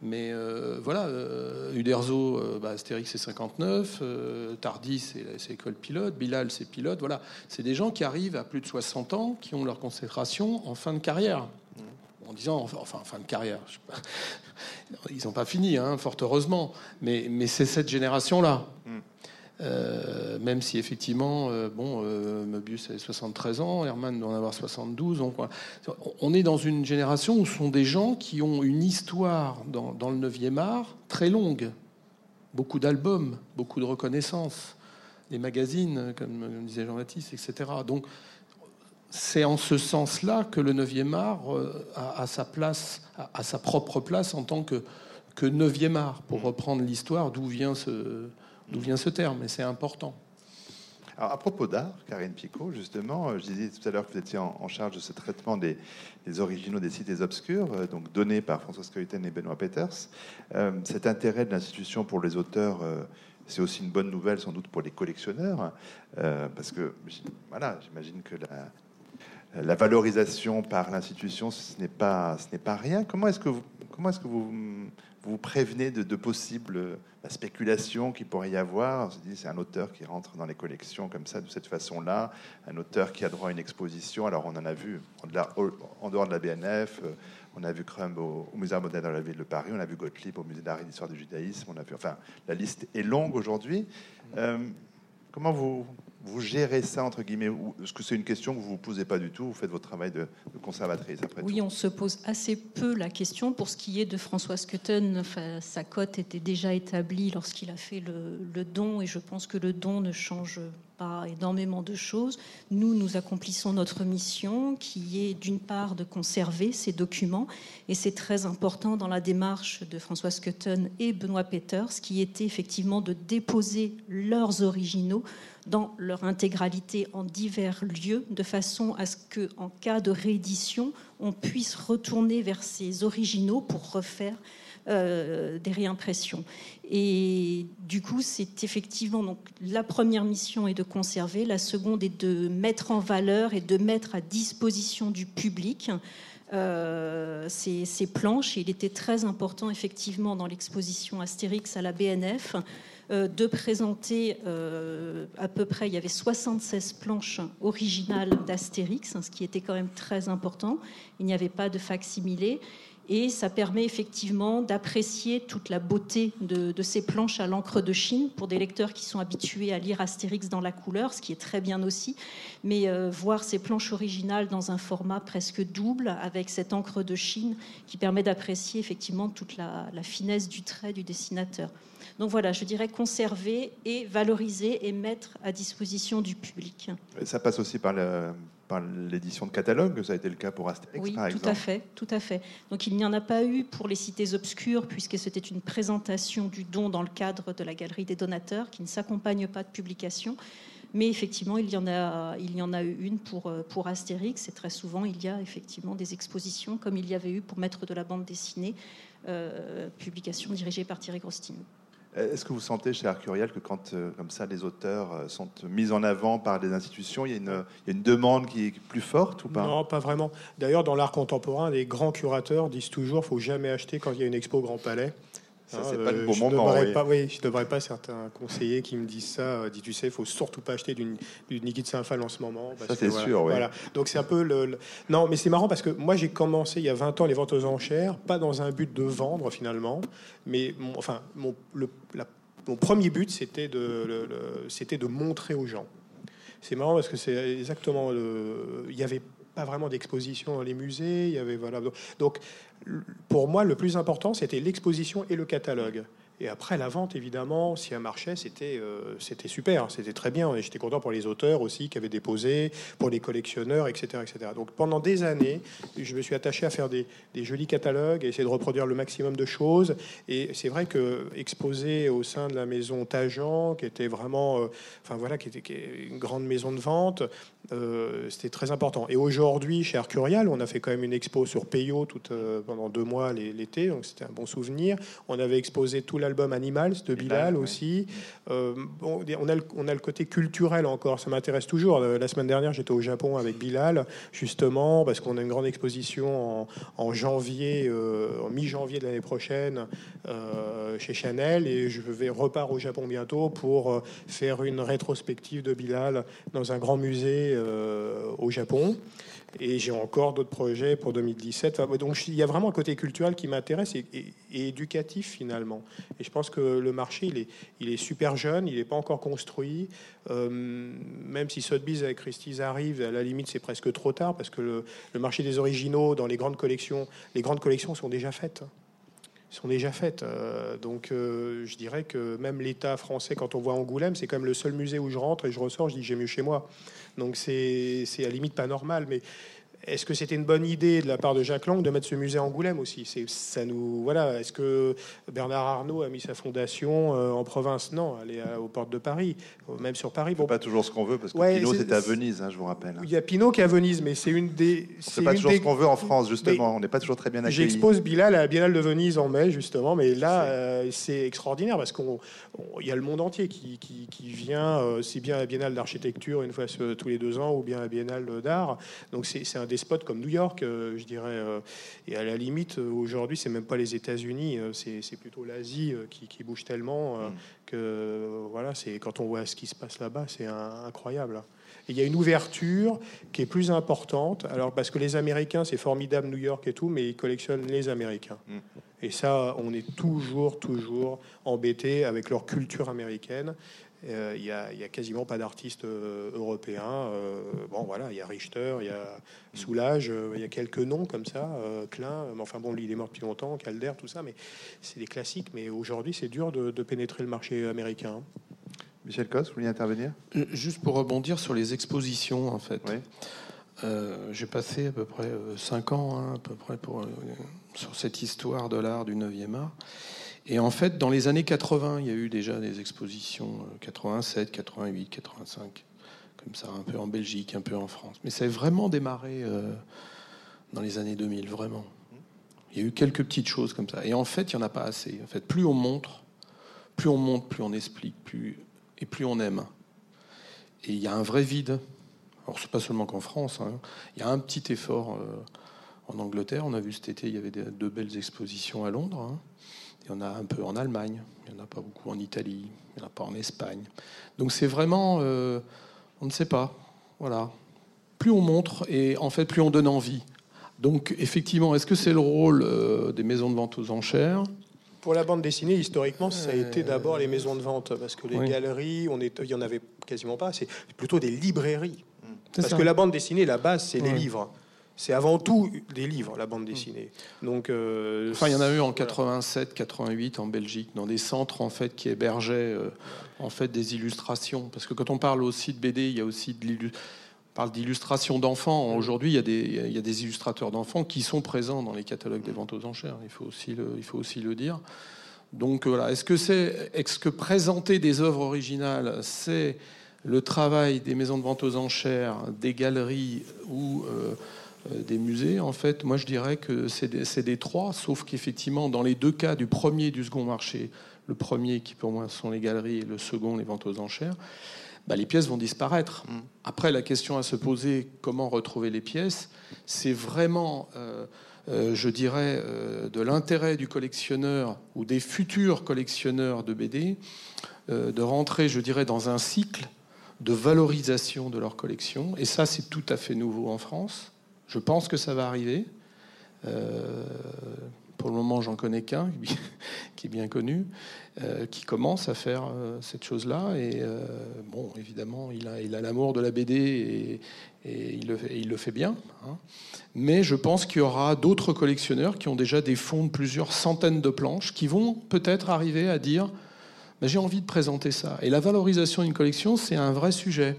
mais, euh, voilà, euh, Uderzo, euh, bah, Astérix c'est 59, Tardy c'est école pilote, Bilal c'est pilote, voilà, c'est des gens qui arrivent à plus de 60 ans, qui ont leur consécration en fin de carrière. En disant, enfin, en fin de carrière, ils n'ont pas fini, hein, fort heureusement, mais, c'est cette génération-là. Mm. Euh, même si effectivement, euh, bon, euh, Möbius a 73 ans, Herman doit en avoir 72. Donc, on est dans une génération où ce sont des gens qui ont une histoire dans, le 9e art très longue. Beaucoup d'albums, beaucoup de reconnaissance, des magazines, comme disait Jean-Baptiste, etc. Donc, c'est en ce sens-là que le 9e art a, sa place, a, sa propre place en tant que, que 9e art, pour reprendre l'histoire d'où vient ce, d'où vient ce terme, et c'est important. Alors, à propos d'art, Karine Picot, justement, euh, je disais tout à l'heure que vous étiez en, charge de ce traitement des, originaux des cités obscurs, euh, donc donné par François Scoïten et Benoît Peters. Euh, cet intérêt de l'institution pour les auteurs, c'est aussi une bonne nouvelle sans doute pour les collectionneurs, parce que voilà, j'imagine que la, la, valorisation par l'institution, ce n'est pas, ce n'est pas rien. Comment est-ce que vous, comment est-ce que vous vous prévenez de, de possibles euh, spéculations qu'il pourrait y avoir. C'est un auteur qui rentre dans les collections comme ça, de cette façon-là, un auteur qui a droit à une exposition. Alors, on en a vu en dehors de la BNF, euh, on a vu Crumb au, Musée moderne de la ville de Paris, on a vu Gottlieb au Musée d'art et d'histoire du judaïsme, on a vu, enfin, la liste est longue aujourd'hui. Euh, comment vous, vous gérez ça, entre guillemets Est-ce que c'est une question que vous ne vous posez pas du tout Vous faites votre travail de, conservatrice après Oui, on se pose assez peu la question. Pour ce qui est de François Scutten, sa cote était déjà établie lorsqu'il a fait le, don, et je pense que le don ne change énormément de choses. Nous, nous accomplissons notre mission, qui est d'une part de conserver ces documents, et c'est très important dans la démarche de François Scutten et Benoît Peters, qui était effectivement de déposer leurs originaux dans leur intégralité en divers lieux, de façon à ce qu'en cas de réédition, on puisse retourner vers ces originaux pour refaire euh, des réimpressions. Et du coup, c'est effectivement donc la première mission est de conserver, la seconde est de mettre en valeur et de mettre à disposition du public euh, ces, planches. Il était très important effectivement dans l'exposition Astérix à la BNF euh, de présenter à peu près, il y avait 76 planches originales d'Astérix, hein, ce qui était quand même très important. Il n'y avait pas de facsimilé. Et ça permet effectivement d'apprécier toute la beauté de, ces planches à l'encre de Chine pour des lecteurs qui sont habitués à lire Astérix dans la couleur, ce qui est très bien aussi. Mais euh, voir ces planches originales dans un format presque double avec cette encre de Chine qui permet d'apprécier effectivement toute la finesse du trait du dessinateur. Donc voilà, je dirais conserver et valoriser et mettre à disposition du public. Ça passe aussi par l'édition de catalogue, ça a été le cas pour Astérix, oui, par exemple. tout à fait, tout à fait. Donc il n'y en a pas eu pour les cités obscures, puisque c'était une présentation du don dans le cadre de la galerie des donateurs, qui ne s'accompagne pas de publication. Mais effectivement, il y en a, il y en a eu une pour, pour Astérix, et très souvent, il y a effectivement des expositions, comme il y avait eu pour Maître de la bande dessinée, euh, publication dirigée par Thierry Grostin. Est-ce que vous sentez chez Arcurial que quand, euh, comme ça, les auteurs euh, sont mis en avant par des institutions, il y, a une, y a une demande qui est plus forte ou pas? Non, pas vraiment. D'ailleurs, dans l'art contemporain, les grands curateurs disent toujours faut jamais acheter quand il y a une expo au Grand Palais. Ça, c'est pas le bon moment. Oui. Pas, oui, je ne devrais pas certains conseillers qui me disent ça. Euh, dit, tu sais, il faut surtout pas acheter d'une Niki de Saint-Phal en ce moment. ça, c'est sûr, voilà. Donc, c'est un peu le, Non, mais c'est marrant parce que moi, j'ai commencé il y a 20 ans les ventes aux enchères, pas dans un but de vendre finalement, mais mon, enfin, mon, le, mon premier but, c'était de, c'était de montrer aux gens. C'est marrant parce que c'est exactement. Il y avait pas vraiment d'exposition dans les musées. Il y avait voilà. Donc, pour moi, le plus important, c'était l'exposition et le catalogue. Et après, la vente, évidemment, si elle marchait, c'était euh, c'était super, c'était très bien. J'étais content pour les auteurs aussi qui avaient déposé, pour les collectionneurs, etc., etc. Donc pendant des années, je me suis attaché à faire des, jolis catalogues, et essayer de reproduire le maximum de choses. Et c'est vrai que exposé au sein de la maison Tajan, qui était vraiment, euh, enfin voilà, qui était, une grande maison de vente, euh, c'était très important. Et aujourd'hui, chez Arcurial, on a fait quand même une expo sur Peyo tout, euh, pendant deux mois l'été, donc c'était un bon souvenir. On avait exposé tout l'album Animals de Bilal aussi. Euh, bon, on, a le, on a le côté culturel encore, ça m'intéresse toujours. Euh, La semaine dernière, j'étais au Japon avec Bilal, justement, parce qu'on a une grande exposition en, en janvier, euh, en mi-janvier de l'année prochaine, euh, chez Chanel, et je vais repart au Japon bientôt pour faire une rétrospective de Bilal dans un grand musée au Japon. Et j'ai encore d'autres projets pour 2017. Enfin, donc il y a vraiment un côté culturel qui m'intéresse et, éducatif finalement. Et je pense que le marché, il est, il est super jeune, il n'est pas encore construit. Euh, même si Sotheby's avec Christie's arrive, à la limite c'est presque trop tard parce que le marché des originaux dans les grandes collections, les grandes collections sont déjà faites sont déjà faites. Euh, donc euh, je dirais que même l'État français, quand on voit Angoulême, c'est quand même le seul musée où je rentre et je ressors, je dis j'ai mieux chez moi. Donc c'est à la limite pas normal. Mais est-ce que c'était une bonne idée de la part de Jacques Lang de mettre ce musée à Angoulême aussi? C'est ça nous voilà. Est-ce que Bernard Arnault a mis sa fondation euh, en province? Non, elle est à- aux portes de Paris, euh, même sur Paris. On Bon, pas toujours ce qu'on veut parce que Ouais, Pinot c'est- c'était à Venise, hein, je vous rappelle. il y a Pinot qui est à Venise, mais c'est une des. C'est pas toujours des- ce qu'on veut en France justement. On n'est pas toujours très bien accueillis. J'expose Bilal à la Biennale de Venise en mai, justement, mais là, C'est- euh, c'est extraordinaire parce qu'il y a le monde entier qui, qui- qui vient, euh, si bien à la Biennale d'architecture une fois tous les deux ans, ou bien à la Biennale d'art. Donc c'est c'est un des spots comme New York, euh, je dirais. euh, et à la limite, euh, aujourd'hui, c'est même pas les États-Unis, c'est plutôt l'Asie qui, qui bouge tellement Mm. que voilà, c'est quand on voit ce qui se passe là-bas, c'est incroyable. Et il y a une ouverture qui est plus importante. Alors, parce que les Américains, c'est formidable, New York et tout, mais ils collectionnent les Américains. Mm. Et ça, on est toujours, toujours embêté avec leur culture américaine. Euh, Il n'y a, il y a quasiment pas d'artistes euh, européens. Euh, bon, voilà, il y a Richter, il y a Soulage, euh, il y a quelques noms comme ça, euh, Klein. Mais enfin, bon, lui, il est mort depuis longtemps, Calder, tout ça. Mais c'est des classiques. Mais aujourd'hui, c'est dur de, de pénétrer le marché américain. Michel Cos, vous voulez intervenir? Euh, Juste pour rebondir sur les expositions, en fait. Oui. Euh, J'ai passé à peu près 5 ans, hein, à peu près, pour, euh, sur cette histoire de l'art du 9e art. Et en fait, dans les années 80, il y a eu déjà des expositions, euh, 87, 88, 85, comme ça, un peu en Belgique, un peu en France. Mais ça a vraiment démarré euh, dans les années 2000, vraiment. Il y a eu quelques petites choses comme ça. Et en fait, il n'y en a pas assez. En fait, plus on montre, plus on montre, plus on explique, et plus on aime. Et il y a un vrai vide. Alors, c'est pas seulement qu'en France. hein. Il y a un petit effort euh, en Angleterre. On a vu cet été, il y avait deux belles expositions à Londres. hein. Il y en a un peu en Allemagne. Il n'y en a pas beaucoup en Italie. Il n'y en a pas en Espagne. Donc, c'est vraiment. euh, on ne sait pas. Voilà. Plus on montre, et en fait, plus on donne envie. Donc, effectivement, est-ce que c'est le rôle euh, des maisons de vente aux enchères? Pour la bande dessinée, historiquement, ça a Euh, été d'abord les maisons de vente, parce que les oui. galeries, on est, il y en avait quasiment pas. C'est plutôt des librairies. Parce ça. que la bande dessinée, la base, c'est les Ouais. livres. C'est avant tout des livres, la bande dessinée. Donc, euh, Enfin, il y en a eu en voilà. 87, 88 en Belgique, dans des centres en fait qui hébergeaient euh, en fait des illustrations. Parce que quand on parle aussi de BD, il y a aussi de parle d'illustration d'enfants. Aujourd'hui, il y a des il y a des illustrateurs d'enfants qui sont présents dans les catalogues des ventes aux enchères. Il faut aussi le il faut aussi le dire. Donc voilà, est-ce que c'est est-ce que présenter des œuvres originales, c'est le travail des maisons de vente aux enchères, des galeries ou euh, des musées, en fait, moi je dirais que c'est des, trois, sauf qu'effectivement, dans les deux cas du premier et du second marché, le premier qui pour moi sont les galeries et le second les ventes aux enchères, bah, les pièces vont disparaître. Mm. Après, la question à se poser, comment retrouver les pièces, c'est vraiment, euh, euh, je dirais, euh, de l'intérêt du collectionneur ou des futurs collectionneurs de BD euh, de rentrer, je dirais, dans un cycle de valorisation de leur collection. Et ça, c'est tout à fait nouveau en France. Je pense que ça va arriver. Euh, Pour le moment, j'en connais qu'un qui est bien connu, qui commence à faire cette chose-là. Et bon, évidemment, il a, l'amour de la BD et, il, le, fait bien. Hein. Mais je pense qu'il y aura d'autres collectionneurs qui ont déjà des fonds de plusieurs centaines de planches qui vont peut-être arriver à dire ben, j'ai envie de présenter ça. Et la valorisation d'une collection, c'est un vrai sujet.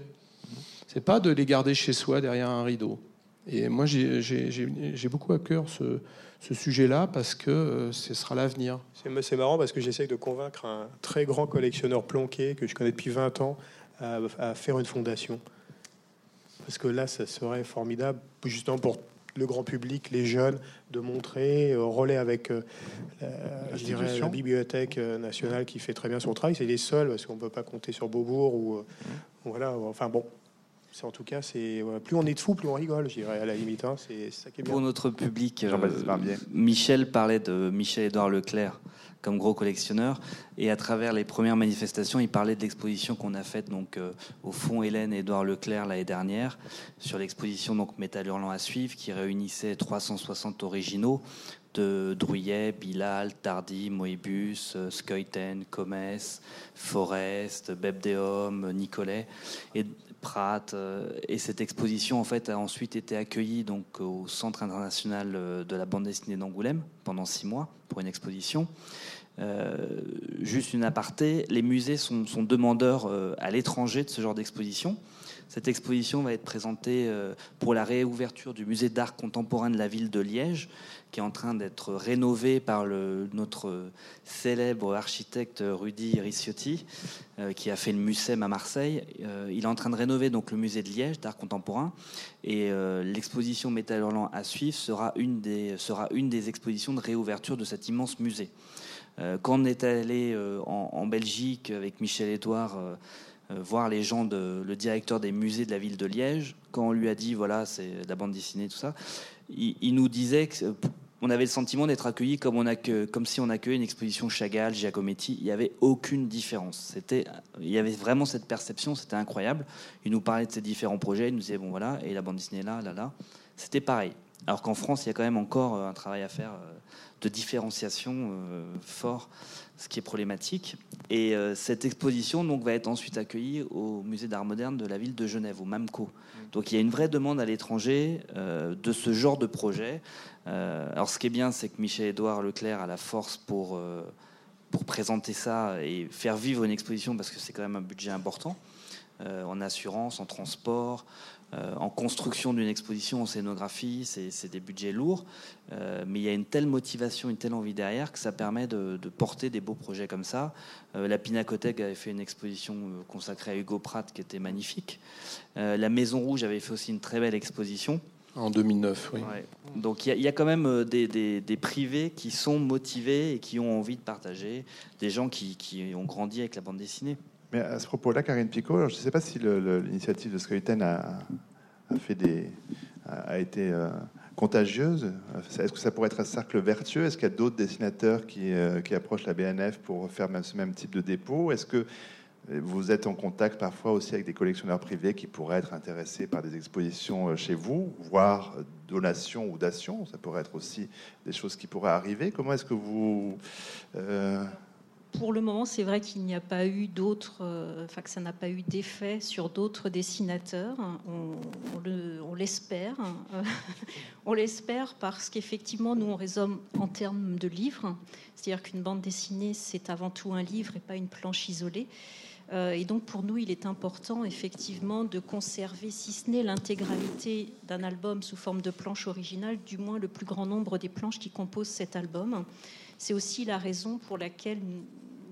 C'est pas de les garder chez soi derrière un rideau. Et moi, j'ai beaucoup à cœur ce, ce sujet-là parce que euh, ce sera l'avenir. C'est marrant parce que j'essaie de convaincre un très grand collectionneur plonqué que je connais depuis 20 ans à, à faire une fondation. Parce que là, ça serait formidable, justement pour le grand public, les jeunes, de montrer, euh, relais avec euh, la, je dirais, la Bibliothèque euh, nationale qui fait très bien son travail. C'est les seuls, parce qu'on ne peut pas compter sur Beaubourg. Ou, mmh. voilà, enfin bon, en tout cas, c'est plus on est de fous, plus on rigole, je dirais à la limite. Hein, c'est ça qui est bien. Pour notre public, Michel parlait de Michel-Édouard Leclerc comme gros collectionneur. Et à travers les premières manifestations, il parlait de l'exposition qu'on a faite donc euh, au fond Hélène et Édouard Leclerc l'année dernière sur l'exposition donc Métal Hurlant à suivre qui réunissait 360 originaux de Druyet, Bilal, Tardy, Moebius, euh, Skeuten, Comes, Forest, Bebdeum, Nicolet et Pratt. Euh, et cette exposition en fait a ensuite été accueillie donc au Centre international de la bande dessinée d'Angoulême pendant six mois pour une exposition. Euh, juste une aparté, les musées sont, demandeurs euh, à l'étranger de ce genre d'exposition. Cette exposition va être présentée euh, pour la réouverture du musée d'art contemporain de la ville de Liège, qui est en train d'être rénové par notre célèbre architecte Rudy Ricciotti, qui a fait le Mucem à Marseille. il est en train de rénover donc le musée de Liège d'art contemporain, et l'exposition Métal Hurlant à suivre sera une, des, sera une des expositions de réouverture de cet immense musée. Euh, quand on est allé euh, en, Belgique avec Michel Édouard euh, voir les gens, de, le directeur des musées de la ville de Liège, quand on lui a dit voilà, c'est la bande dessinée, tout ça, il, nous disait que on avait le sentiment d'être accueilli comme, on comme si on accueillait une exposition Chagall, Giacometti. Il n'y avait aucune différence. C'était, il y avait vraiment cette perception, c'était incroyable. Il nous parlait de ses différents projets, il nous disait bon voilà, et la bande dessinée là, là, là. C'était pareil. Alors qu'en France, il y a quand même encore un travail à faire de différenciation euh, fort, ce qui est problématique. Et euh, cette exposition donc, va être ensuite accueillie au musée d'art moderne de la ville de Genève, au MAMCO. Donc il y a une vraie demande à l'étranger euh, de ce genre de projet. alors ce qui est bien, c'est que Michel-Édouard Leclerc a la force pour, pour présenter ça et faire vivre une exposition, parce que c'est quand même un budget important. en assurance, en transport, euh, en construction d'une exposition, en scénographie, c'est des budgets lourds, euh, mais il y a une telle motivation, une telle envie derrière que ça permet de, porter des beaux projets comme ça. Euh, la Pinacothèque avait fait une exposition consacrée à Hugo Pratt qui était magnifique. la Maison Rouge avait fait aussi une très belle exposition. En 2009, oui. Donc il y, a quand même des, privés qui sont motivés et qui ont envie de partager, des gens qui, qui ont grandi avec la bande dessinée. Mais à ce propos-là, Karine Picot, je ne sais pas si l'initiative de Skeuten a, a, été euh, contagieuse. Est-ce que ça pourrait être un cercle vertueux? Est-ce qu'il y a d'autres dessinateurs qui, euh, approchent la BNF pour faire même, ce même type de dépôt? Est-ce que vous êtes en contact parfois aussi avec des collectionneurs privés qui pourraient être intéressés par des expositions euh, chez vous, voire donation ou dation Ça pourrait être aussi des choses qui pourraient arriver. Comment est-ce que vous pour le moment, c'est vrai qu'il n'y a pas eu d'autres, euh, enfin que ça n'a pas eu d'effet sur d'autres dessinateurs. On, l'espère. on l'espère parce qu'effectivement, nous, on raisonne en termes de livres. C'est-à-dire qu'une bande dessinée, c'est avant tout un livre et pas une planche isolée. Euh, et donc, pour nous, il est important, effectivement, de conserver, si ce n'est l'intégralité d'un album sous forme de planche originale, du moins le plus grand nombre des planches qui composent cet album. C'est aussi la raison pour laquelle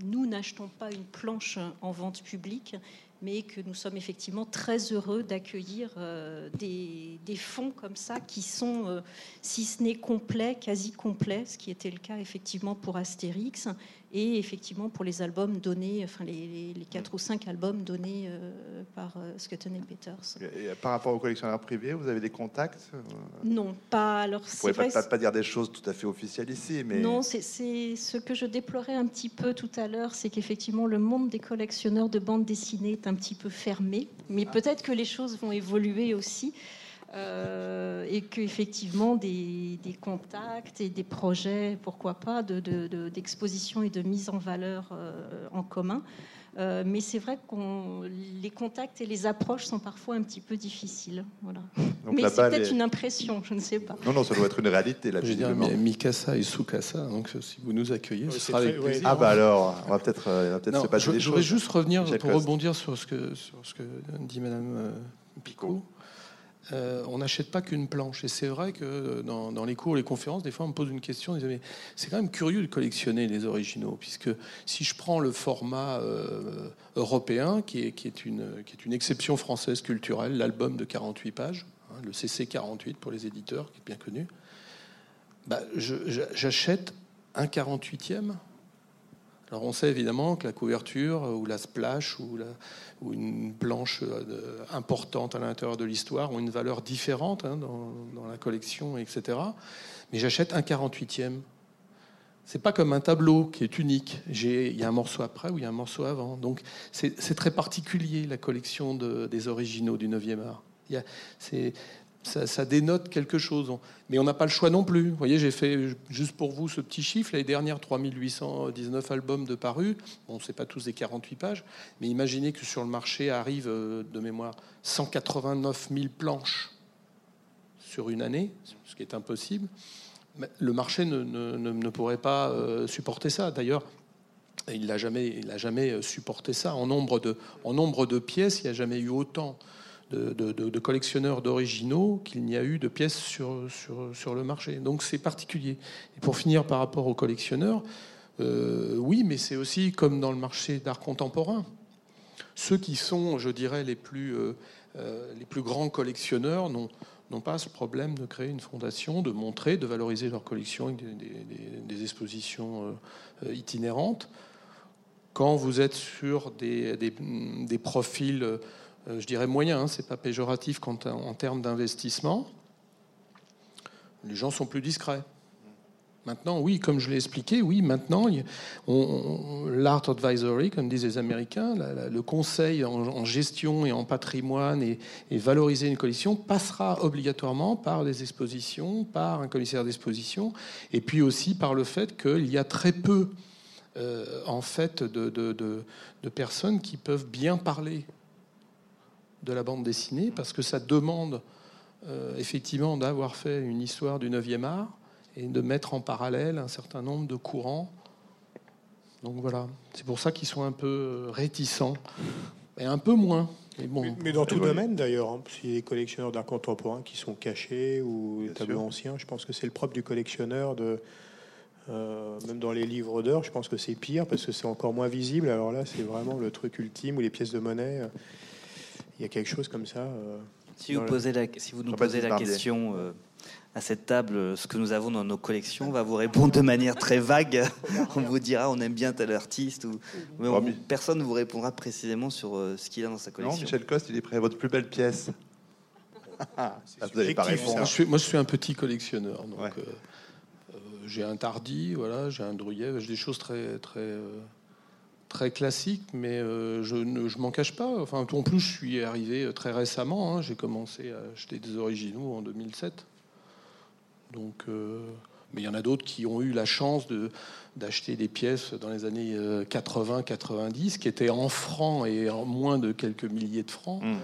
nous n'achetons pas une planche en vente publique, mais que nous sommes effectivement très heureux d'accueillir euh, des, fonds comme ça qui sont, euh, si ce n'est complets, quasi complets, ce qui était le cas effectivement pour Astérix, et effectivement pour les albums donnés, enfin les, les, quatre ou cinq albums donnés euh, par euh, et Peters. Et par rapport aux collectionneurs privés, vous avez des contacts euh? Non, pas. Alors, vous ne pouvez pas, pas, dire des choses tout à fait officielles ici, mais non, c'est ce que je déplorais un petit peu tout à l'heure, c'est qu'effectivement le monde des collectionneurs de bandes dessinées est un petit peu fermé, mais peut-être que les choses vont évoluer aussi. Euh, et qu'effectivement des, des contacts et des projets, pourquoi pas, d'exposition de, de, et de mise en valeur euh, en commun euh, mais c'est vrai que les contacts et les approches sont parfois un petit peu difficiles. Voilà. mais c'est peut-être une impression, je ne sais pas. Non, non, ça doit être une réalité. Là, je veux dire, Mikasa et Sukasa, donc si vous nous accueillez, ce sera avec plaisir. Ah bah alors, on va peut-être peut se passer des choses. Je voudrais juste revenir pour rebondir sur ce que, sur ce que dit Madame Picot. Euh, on n'achète pas qu'une planche. Et c'est vrai que dans, les cours, les conférences, des fois, on me pose une question. c'est quand même curieux de collectionner les originaux, puisque si je prends le format euh, européen, qui est, une, exception française culturelle, l'album de 48 pages, hein, le CC 48 pour les éditeurs, qui est bien connu, bah, j'achète un 48e alors on sait évidemment que la couverture ou la splash ou, une planche euh, importante à l'intérieur de l'histoire ont une valeur différente hein, dans, la collection, etc. Mais j'achète un 48e. C'est pas comme un tableau qui est unique. Il y a un morceau après ou il y a un morceau avant. Donc c'est très particulier la collection des originaux du 9e art. Ça, dénote quelque chose. Mais on n'a pas le choix non plus. Vous voyez, j'ai fait juste pour vous ce petit chiffre. L'année dernière, 3819 albums de parus. Bon, c'est pas tous des 48 pages, mais imaginez que sur le marché arrive, euh, de mémoire, 189 000 planches sur une année, ce qui est impossible. Le marché ne, pourrait pas euh, supporter ça. D'ailleurs, il n'a jamais, jamais supporté ça. En nombre, de, en nombre de pièces, il n'y a jamais eu autant de, collectionneurs d'originaux qu'il n'y a eu de pièces sur, sur, le marché. Donc c'est particulier. Et pour finir par rapport aux collectionneurs, euh, oui, mais c'est aussi comme dans le marché d'art contemporain. Ceux qui sont, je dirais, les plus, euh, euh, les plus grands collectionneurs n'ont n'ont pas ce problème de créer une fondation, de montrer, de valoriser leur collection avec des, expositions itinérantes. Quand vous êtes sur des, des profils je dirais moyen, hein, c'est pas péjoratif en termes d'investissement, les gens sont plus discrets. Maintenant, oui, comme je l'ai expliqué, oui, maintenant, l'art advisory, comme disent les Américains, le conseil en, gestion et en patrimoine et, valoriser une collection passera obligatoirement par des expositions, par un commissaire d'exposition, et puis aussi par le fait qu'il y a très peu, euh, en fait, de personnes qui peuvent bien parler de la bande dessinée, parce que ça demande euh, effectivement d'avoir fait une histoire du 9e art et de mettre en parallèle un certain nombre de courants. Donc voilà, c'est pour ça qu'ils sont un peu réticents, et un peu moins. Mais, bon, mais, dans tout domaine d'ailleurs, hein, si les collectionneurs d'art contemporain qui sont cachés ou des tableaux anciens, je pense que c'est le propre du collectionneur de, euh, même dans les livres d'heures, je pense que c'est pire parce que c'est encore moins visible. Alors là, c'est vraiment le truc ultime ou les pièces de monnaie. Il y a quelque chose comme ça. Euh, si, vous posez la, si vous nous posez la question euh, à cette table, ce que nous avons dans nos collections, on va vous répondre de manière très vague. on vous dira on aime bien tel artiste. Ou... Mais personne ne vous répondra précisément sur euh, ce qu'il a dans sa collection. Non, Michel Coste, il est prêt à votre plus belle pièce. Ah, vous n'allez pas répondre. Moi je, suis, moi, je suis un petit collectionneur. Donc, j'ai un Tardy, voilà, j'ai un Druyet, j'ai des choses très, très, très classique, mais euh, je ne je m'en cache pas. Enfin, en plus, je suis arrivé euh, très récemment. Hein. J'ai commencé à acheter des originaux en 2007. Donc, euh, mais il y en a d'autres qui ont eu la chance de d'acheter des pièces dans les années 80-90 qui étaient en francs et en moins de quelques milliers de francs. Mmh.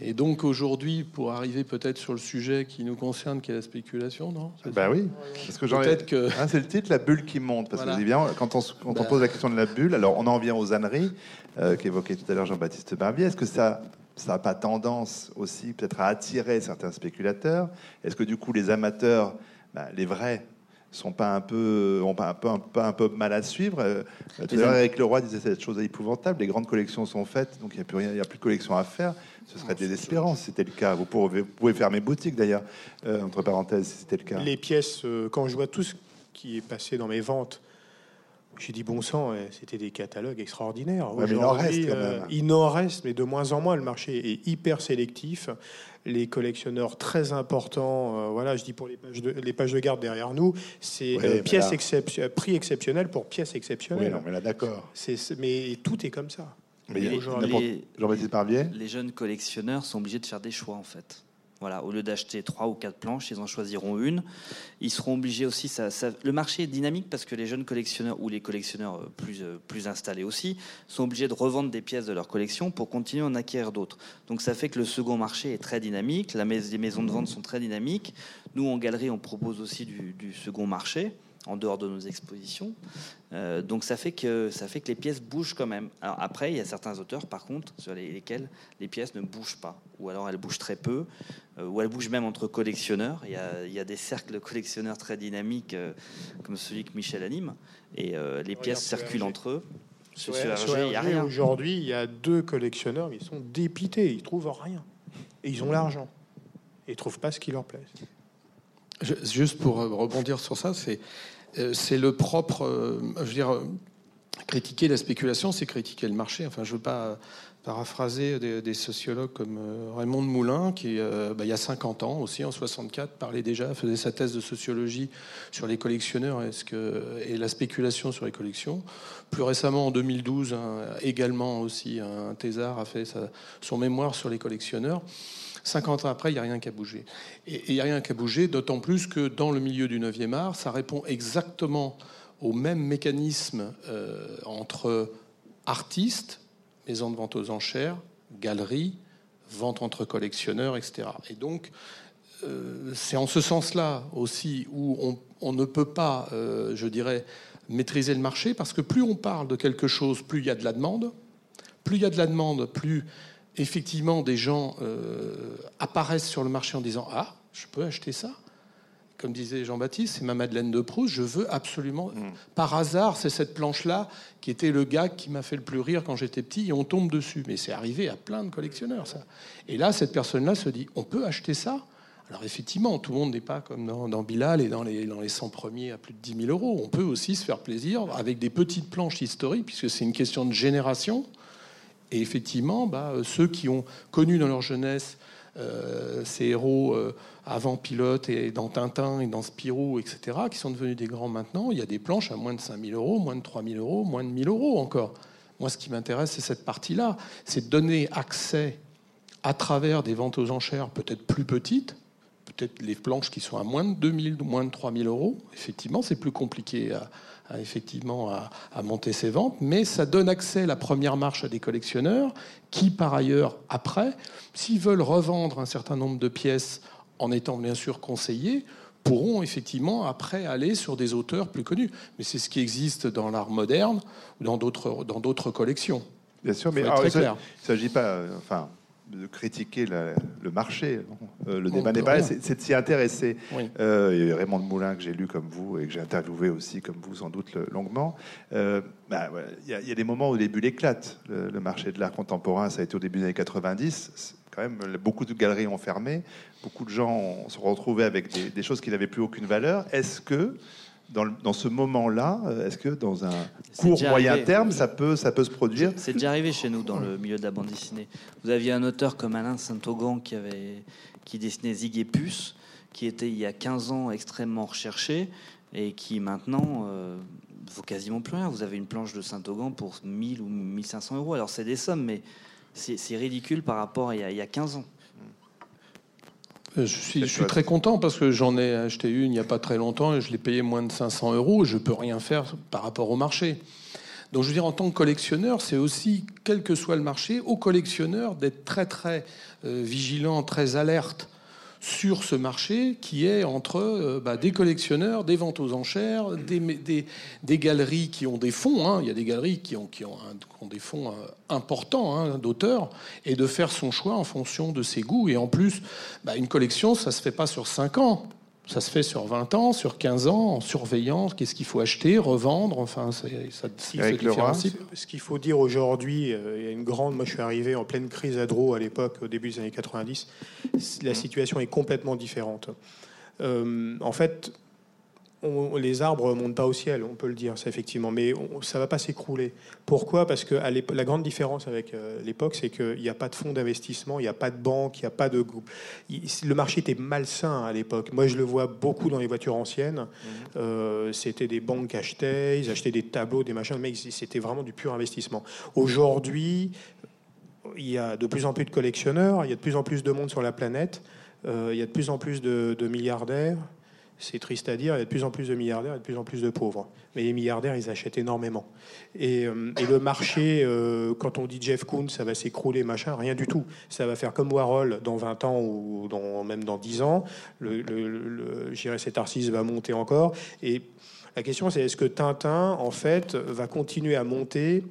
Et donc aujourd'hui, pour arriver peut-être sur le sujet qui nous concerne, qui est la spéculation, non? Bah oui, parce que peut-être que ah, c'est le titre, la bulle qui monte. Parce que bien, quand on, quand on bah. pose la question de la bulle, alors on en vient aux âneries euh, qu'évoquait tout à l'heure Jean-Baptiste Barbier. Est-ce que ça ça n'a pas tendance aussi peut-être à attirer certains spéculateurs? Est-ce que du coup les amateurs, bah, les vrais, sont pas un peu, ont pas un peu, un peu, un peu mal à suivre. Euh, tout à l'heure, Eric Leroy disait cette chose épouvantable. Les grandes collections sont faites, donc il n'y a plus rien, il a plus de collections à faire. Ce serait désespérant si c'était le cas. Vous pouvez, vous pouvez fermer boutique d'ailleurs, euh, entre parenthèses, si c'était le cas. Les pièces, euh, quand je vois tout ce qui est passé dans mes ventes, j'ai dit bon sang, c'était des catalogues extraordinaires. il en reste il en reste, mais de moins en moins. Le marché est hyper sélectif les collectionneurs très importants, euh, voilà, je dis pour les pages de, les pages de garde derrière nous, c'est euh, pièce prix exceptionnel pour pièce exceptionnelle. Oui, non, mais là, d'accord. mais tout est comme ça. Mais les, Jean-Baptiste Les jeunes collectionneurs sont obligés de faire des choix, en fait. Voilà, au lieu d'acheter trois ou quatre planches, ils en choisiront une. Ils seront obligés aussi. Le marché est dynamique parce que les jeunes collectionneurs ou les collectionneurs euh, plus, euh, plus installés aussi sont obligés de revendre des pièces de leur collection pour continuer à en acquérir d'autres. Donc ça fait que le second marché est très dynamique. Les maisons de vente sont très dynamiques. Nous, en galerie, on propose aussi du second marché en dehors de nos expositions. Euh, donc ça fait, que, ça fait que les pièces bougent quand même. Alors après, il y a certains auteurs, par contre, sur lesquels les pièces ne bougent pas, ou alors elles bougent très peu, euh, ou elles bougent même entre collectionneurs. Il y a, il y a des cercles de collectionneurs très dynamiques, euh, comme celui que Michel anime, et les pièces circulent entre eux. Sur. Aujourd'hui, il y a deux collectionneurs, ils sont dépités, ils trouvent rien. Et ils ont l'argent. Et ils trouvent pas ce qui leur plaît. Juste pour rebondir sur ça, c'est euh, c'est le propre. Euh, je veux dire, critiquer la spéculation, c'est critiquer le marché. Enfin, je veux pas paraphraser des, sociologues comme euh, Raymond de Moulin, qui, bah, il y a 50 ans aussi, en 64, parlait déjà, faisait sa thèse de sociologie sur les collectionneurs est-ce que, et la spéculation sur les collections. Plus récemment, en 2012, également aussi, un a fait son mémoire sur les collectionneurs. 50 ans après, il n'y a rien qui a bougé. Et il n'y a rien qui a bougé, d'autant plus que dans le milieu du 9e art, ça répond exactement au même mécanisme euh, entre artistes, maisons de vente aux enchères, galeries, vente entre collectionneurs, etc. Et donc, euh, c'est en ce sens-là aussi où on, ne peut pas, euh, je dirais, maîtriser le marché, parce que plus on parle de quelque chose, plus il y a de la demande. Plus il y a de la demande, plus effectivement, des gens euh, apparaissent sur le marché en disant Ah, je peux acheter ça? Comme disait Jean-Baptiste, c'est ma Madeleine de Proust, je veux absolument. Mm. Par hasard, c'est cette planche-là qui était le gars qui m'a fait le plus rire quand j'étais petit et on tombe dessus. Mais c'est arrivé à plein de collectionneurs, ça. Et là, cette personne-là se dit On peut acheter ça? Alors effectivement, tout le monde n'est pas comme dans, Bilal et dans les, dans les 100 premiers à plus de 10 000 euros. On peut aussi se faire plaisir avec des petites planches historiques, puisque c'est une question de génération. Et effectivement, bah, euh, ceux qui ont connu dans leur jeunesse euh, ces héros euh, avant pilote et dans Tintin et dans Spirou, etc., qui sont devenus des grands maintenant, il y a des planches à moins de 5 000 euros, moins de 3 000 euros, moins de 1 000 euros encore. Moi, ce qui m'intéresse, c'est cette partie-là. C'est de donner accès à travers des ventes aux enchères peut-être plus petites, peut-être les planches qui sont à moins de 2 000, moins de 3 000 euros. Effectivement, c'est plus compliqué à, effectivement à, monter ses ventes, mais ça donne accès à la première marche à des collectionneurs qui, par ailleurs, après, s'ils veulent revendre un certain nombre de pièces en étant bien sûr conseillés, pourront effectivement après aller sur des auteurs plus connus. Mais c'est ce qui existe dans l'art moderne ou dans d'autres collections. Bien sûr, mais il ne s'agit pas, euh, enfin, de critiquer le marché. Euh, le débat n'est pas c'est de s'y intéresser. Euh, Raymond de Moulin, que j'ai lu comme vous et que j'ai interviewé aussi comme vous, sans doute longuement. Euh, bah, il y, a des moments où les bulles éclatent. Le, marché de l'art contemporain, ça a été au début des années 90. Quand même, beaucoup de galeries ont fermé. Beaucoup de gens se sont retrouvés avec des, des choses qui n'avaient plus aucune valeur. Est-ce que dans, ce moment-là, euh, est-ce que dans un court moyen terme, ça peut, ça peut se produire C'est déjà arrivé chez nous dans le milieu de la bande dessinée. Vous aviez un auteur comme Alain Saint-Augan qui, avait, qui dessinait Zig et Puce, qui était il y a 15 ans extrêmement recherché et qui maintenant euh, vaut quasiment plus rien. Vous avez une planche de Saint-Augan pour 1000 ou 1500 euros. Alors c'est des sommes, mais c'est ridicule par rapport à il y a, il y a 15 ans. Je suis, je suis très content parce que j'en ai acheté une il n'y a pas très longtemps et je l'ai payé moins de 500 euros et je ne peux rien faire par rapport au marché. Donc je veux dire, en tant que collectionneur, c'est aussi, quel que soit le marché, au collectionneur d'être très très euh, vigilant, très alerte sur ce marché qui est entre euh, bah, des collectionneurs, des ventes aux enchères, des, galeries qui ont des fonds. Hein. Il y a des galeries qui ont, des fonds euh, importants hein, d'auteurs et de faire son choix en fonction de ses goûts. Et en plus, bah, une collection, ça se fait pas sur 5 ans. Ça se fait sur 20 ans, sur 15 ans, en surveillant qu'est-ce qu'il faut acheter, revendre. Enfin, ça, ça, Ce qu'il faut dire aujourd'hui, euh, il y a une grande. Moi, je suis arrivé en pleine crise Adro à l'époque, au début des années 90. La situation est complètement différente. Euh, en fait, les arbres montent pas au ciel, on peut le dire, ça effectivement, mais ça va pas s'écrouler. Pourquoi? Parce que la grande différence avec euh, l'époque, c'est qu'il n'y a pas de fonds d'investissement, il n'y a pas de banque, il n'y a pas de groupe. Le marché était malsain à l'époque. Moi, je le vois beaucoup dans les voitures anciennes. Mmh. Euh, c'était des banques qui achetaient, ils achetaient des tableaux, des machins, mais c'était vraiment du pur investissement. Aujourd'hui, il y a de plus en plus de collectionneurs, il y a de plus en plus de monde sur la planète. il y a de plus en plus de, milliardaires. C'est triste à dire, il y a de plus en plus de milliardaires et de plus en plus de pauvres. Mais les milliardaires, ils achètent énormément. Et, le marché, quand on dit Jeff Koons, ça va s'écrouler, machin, rien du tout. Ça va faire comme Warhol dans 20 ans ou même dans 10 ans. Le, cet artiste va monter encore. Et la question, c'est est-ce que Tintin, en fait, va continuer à monter?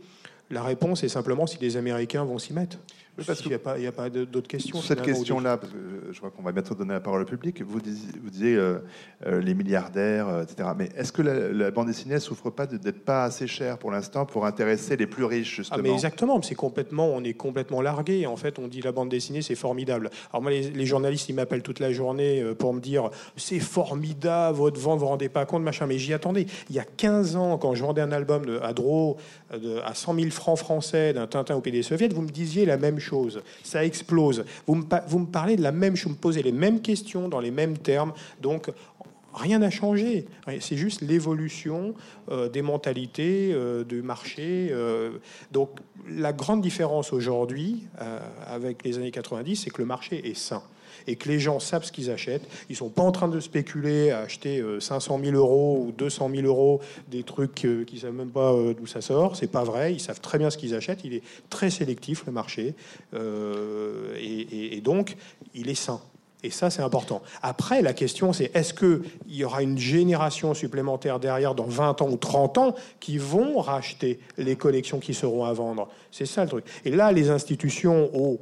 La réponse est simplement si les Américains vont s'y mettre parce qu'il n'y a pas, a pas d'autres questions. Cette question-là, parce que je vois qu'on va bientôt donner la parole au public, vous disiez, vous disiez euh, euh, les milliardaires, euh, etc. Mais est-ce que la, bande dessinée ne souffre pas d'être pas assez chère pour l'instant pour intéresser les plus riches, justement ah, mais Exactement, c'est complètement, on est complètement largué. En fait, on dit la bande dessinée, c'est formidable. Alors moi, les, journalistes, ils m'appellent toute la journée pour me dire c'est formidable, votre vent, vous vous rendez pas compte, machin. Mais j'y attendais. Il y a 15 ans, quand je vendais un album de, à à 100 000 francs français d'un Tintin au PD soviétique, vous me disiez la même chose Ça explose. Vous me, vous me parlez de la même chose, vous me posez les mêmes questions dans les mêmes termes. Donc, rien n'a changé. C'est juste l'évolution euh, des mentalités, euh, du marché. Euh. donc, la grande différence aujourd'hui avec les années 90, c'est que le marché est sain et que les gens savent ce qu'ils achètent. Ils sont pas en train de spéculer à acheter 500 euh, 000 euros ou 200 000 euros des trucs euh, qu'ils savent même pas euh, d'où ça sort. C'est pas vrai. Ils savent très bien ce qu'ils achètent. Il est très sélectif le marché et, donc il est sain. Et ça, c'est important. Après, la question, c'est est-ce qu'il y aura une génération supplémentaire derrière, dans 20 ans ou 30 ans, qui vont racheter les collections qui seront à vendre? C'est ça le truc. Et là, les institutions ont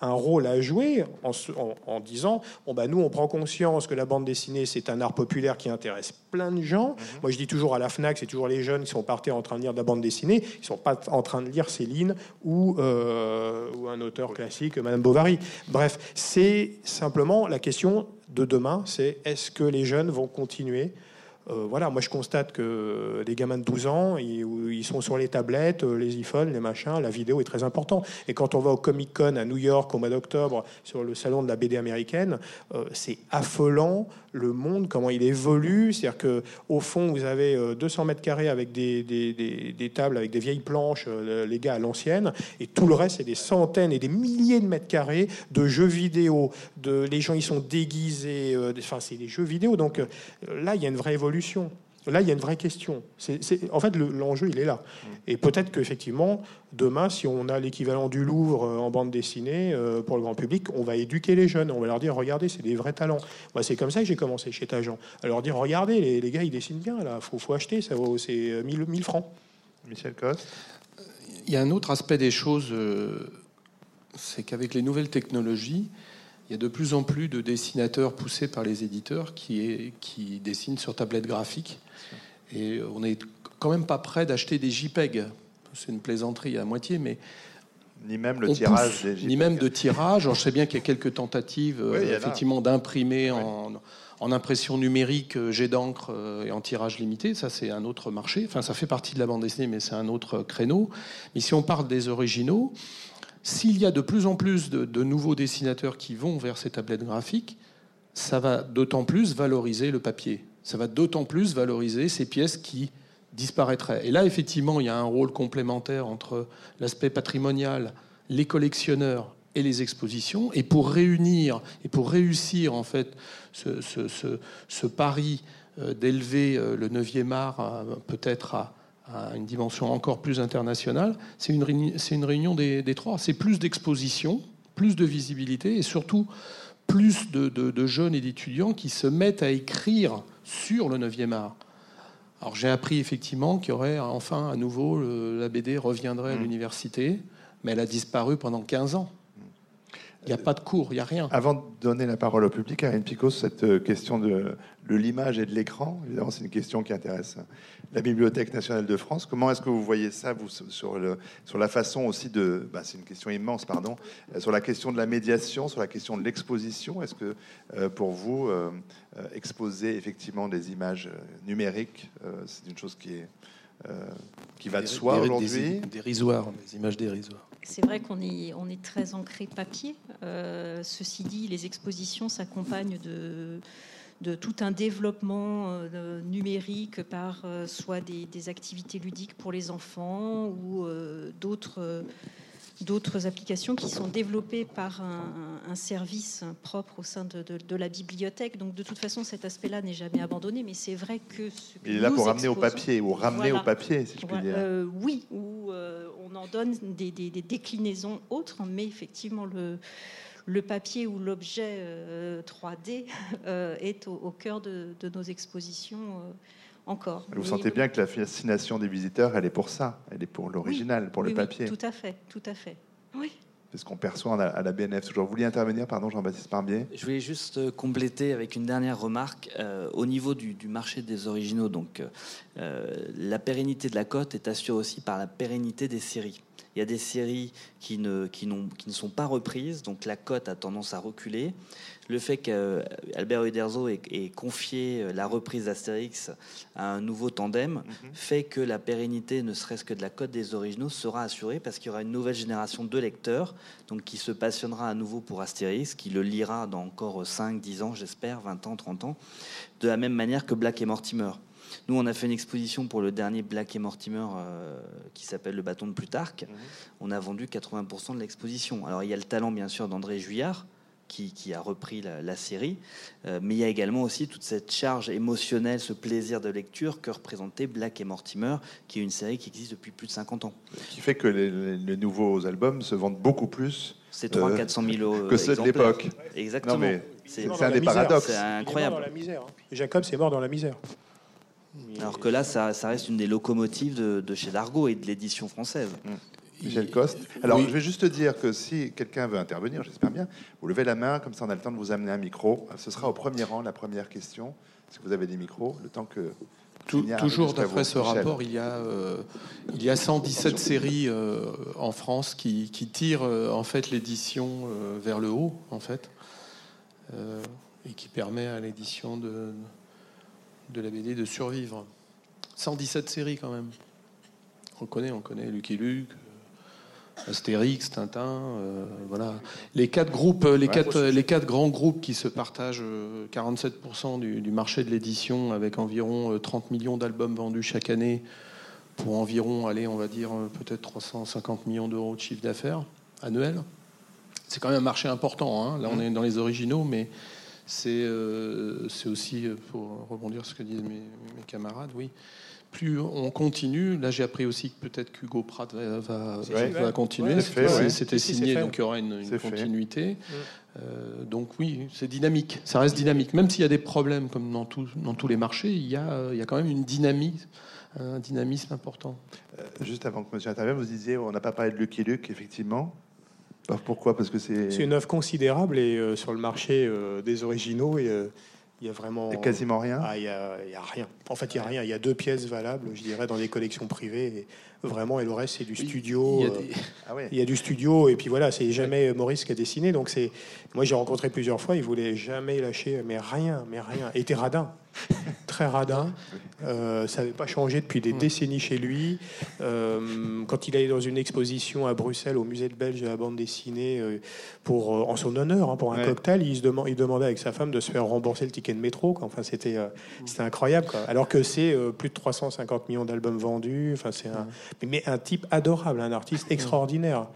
un rôle à jouer en, disant bon bah nous on prend conscience que la bande dessinée c'est un art populaire qui intéresse plein de gens. Mhm. Moi je dis toujours à la Fnac c'est toujours les jeunes qui sont partis en train de lire de la bande dessinée, ils sont pas en train de lire Céline ou euh, ou un auteur classique Madame Bovary. Bref c'est simplement la question de demain c'est est-ce que les jeunes vont continuer euh, voilà, moi je constate que les gamins de 12 ans, ils, sont sur les tablettes, euh, les iPhones, les machins, la vidéo est très importante. Et quand on va au Comic Con à New York au mois d'octobre, sur le salon de la BD américaine, euh, c'est affolant le monde, comment il évolue. C'est-à-dire qu'au fond, vous avez 200 mètres carrés avec des, des, tables, avec des vieilles planches, les gars à l'ancienne, et tout le reste, c'est des centaines et des milliers de mètres carrés de jeux vidéo. De, les gens, ils sont déguisés, enfin, c'est des jeux vidéo. Donc là, il y a une vraie évolution Là, il y a une vraie question. en fait, l'enjeu, il est là. Mm. Et peut-être qu'effectivement, demain, si on a l'équivalent du Louvre euh, en bande dessinée euh, pour le grand public, on va éduquer les jeunes. On va leur dire, regardez, c'est des vrais talents. Moi, c'est comme ça que j'ai commencé chez Tajan. À leur dire, regardez, les, gars, ils dessinent bien, là. Faut, faut acheter, ça vaut c'est 1000, euh, 1000 francs. Michel Coste Il y a un autre aspect des choses, c'est qu'avec les nouvelles technologies, il y a de plus en plus de dessinateurs poussés par les éditeurs qui, qui dessinent sur tablette graphique. Et on n'est quand même pas prêt d'acheter des JPEG. C'est une plaisanterie à moitié, mais ni même le tirage ni même de tirage. je sais bien qu'il y a quelques tentatives euh, effectivement d'imprimer en, en, impression numérique, euh, jet d'encre euh, et en tirage limité. Ça, c'est un autre marché. Enfin, ça fait partie de la bande dessinée, mais c'est un autre créneau. Mais si on parle des originaux, s'il y a de plus en plus de, nouveaux dessinateurs qui vont vers ces tablettes graphiques, ça va d'autant plus valoriser le papier. Ça va d'autant plus valoriser ces pièces qui disparaîtraient. Et là, effectivement, il y a un rôle complémentaire entre l'aspect patrimonial, les collectionneurs et les expositions. Et pour réunir et pour réussir en fait ce, pari euh, d'élever euh, le 9e art peut-être à à une dimension encore plus internationale, c'est une, une, réunion des, trois. C'est plus d'exposition, plus de visibilité et surtout plus de, jeunes et d'étudiants qui se mettent à écrire sur le 9e art. Alors j'ai appris effectivement qu'il y aurait enfin à nouveau la BD reviendrait à mmh. l'université, mais elle a disparu pendant 15 ans. Il n'y a pas de cours, il n'y a rien. Avant de donner la parole au public, Karine Picot, cette euh, question de, l'image et de l'écran, évidemment, c'est une question qui intéresse la Bibliothèque nationale de France. Comment est-ce que vous voyez ça, vous, sur, le, sur la façon aussi de. Bah, c'est une question immense, pardon. Euh, sur la question de la médiation, sur la question de l'exposition? Est-ce que, euh, pour vous, exposer effectivement des images numériques, c'est une chose qui est. qui va de soi aujourd'hui? Dérisoire, des images dérisoires. C'est vrai qu'on est, on est très ancré papier. Euh, ceci dit, les expositions s'accompagnent de, de tout un développement euh, numérique par euh, soit des, activités ludiques pour les enfants ou d'autres d'autres applications qui sont développées par un, service propre au sein de, la bibliothèque. Donc de toute façon, cet aspect-là n'est jamais abandonné, mais c'est vrai que... Ce Il est là pour ramener au papier, ou ramener au papier, si je puis dire. Euh, oui, ou euh, on en donne des, déclinaisons autres, mais effectivement, le, le papier ou l'objet 3D euh, est au, cœur de, nos expositions encore. Vous sentez bien que la fascination des visiteurs, elle est pour ça, elle est pour l'original, pour le papier. tout à fait, tout à fait. Oui. C'est ce qu'on perçoit à la BNF. Vous intervenir, pardon, Jean-Baptiste Barbier? Je voulais juste euh, compléter avec une dernière remarque. Euh, au niveau du, marché des originaux, donc, euh, la pérennité de la cote est assurée aussi par la pérennité des séries. Il y a des séries qui ne sont pas reprises, donc la cote a tendance à reculer le fait qu'Albert Uderzo ait, confié euh, la reprise d'Astérix à un nouveau tandem mhm. fait que la pérennité, ne serait-ce que de la cote des originaux, sera assurée parce qu'il y aura une nouvelle génération de lecteurs donc qui se passionnera à nouveau pour Astérix, qui le lira dans encore 5, 10 ans, j'espère, 20 ans, 30 ans, de la même manière que Black et Mortimer. Nous, on a fait une exposition pour le dernier Black et Mortimer euh, qui s'appelle Le bâton de Plutarque. Mhm. On a vendu 80% de l'exposition. Alors, il y a le talent, bien sûr, d'André Juillard, qui, a repris la, série, euh, mais il y a également aussi toute cette charge émotionnelle, ce plaisir de lecture que représentait Black et Mortimer, qui est une série qui existe depuis plus de 50 ans. Qui fait que les, nouveaux albums se vendent beaucoup plus. C'est 300 400 000 que ceux de l'époque. Exactement. C'est un des paradoxes. C'est incroyable. Hein. Jacob, c'est mort dans la misère. Alors que là, ça, reste une des locomotives de, chez Dargaud et de l'édition française. Michel Coste. Alors, je vais juste dire que si quelqu'un veut intervenir, j'espère bien, vous levez la main, comme ça on a le temps de vous amener un micro. Ce sera au premier rang la première question. Est-ce que vous avez des micros Le temps que. toujours d'après ce rapport, il y, a, euh, il y a 117 séries euh, en France qui, tirent euh, en fait l'édition vers le haut, en fait, et qui permet à l'édition de, de la BD de survivre. 117 séries quand même. On connaît, on connaît Lucky Luke, Astérix, Tintin, euh, voilà. Les quatre groupes, les quatre, les quatre grands groupes qui se partagent 47% euh, du, marché de l'édition, avec environ 30 euh, millions d'albums vendus chaque année, pour environ, allez, on va dire peut-être 350 millions d'euros de chiffre d'affaires annuel. C'est quand même un marché important. Hein. Là, on mmh. est dans les originaux, mais c'est aussi, pour rebondir sur ce que disent mes, mes camarades, oui plus on continue, là j'ai appris aussi que peut-être qu'Hugo Pratt va, continuer. C'était signé, donc il y aura une, continuité. Euh, donc oui, c'est dynamique. Ça reste dynamique. Même s'il y a des problèmes, comme dans, dans tous les marchés, il y, a, il y a quand même une dynamique, un dynamisme important. Euh, juste avant que monsieur intervienne, vous disiez, on n'a pas parlé de Lucky Luke, effectivement. Pourquoi? Parce que c'est... C'est une œuvre considérable et euh, sur le marché des originaux et il y a vraiment. quasiment rien ah, Il n'y a, a, rien. En fait, il n'y a rien. Il y a deux pièces valables, je dirais, dans des collections privées. vraiment, et le reste, c'est du studio. Euh, ah il y, a du studio, et puis voilà, c'est jamais Maurice qui a dessiné. Donc, c'est. Moi, j'ai rencontré plusieurs fois, il voulait jamais lâcher, mais rien, mais rien. Il était radin. très radin. Euh, ça n'avait pas changé depuis des mm. décennies chez lui. Euh, quand il allait dans une exposition à Bruxelles, au musée de Belge de la bande dessinée, euh, pour, en son honneur, hein, pour un cocktail, il, se demandait, il demandait avec sa femme de se faire rembourser le ticket de métro. Enfin, c'était, c'était incroyable. Alors que c'est plus de 350 millions d'albums vendus. Enfin, c'est un, mm. mais un type adorable, un artiste extraordinaire.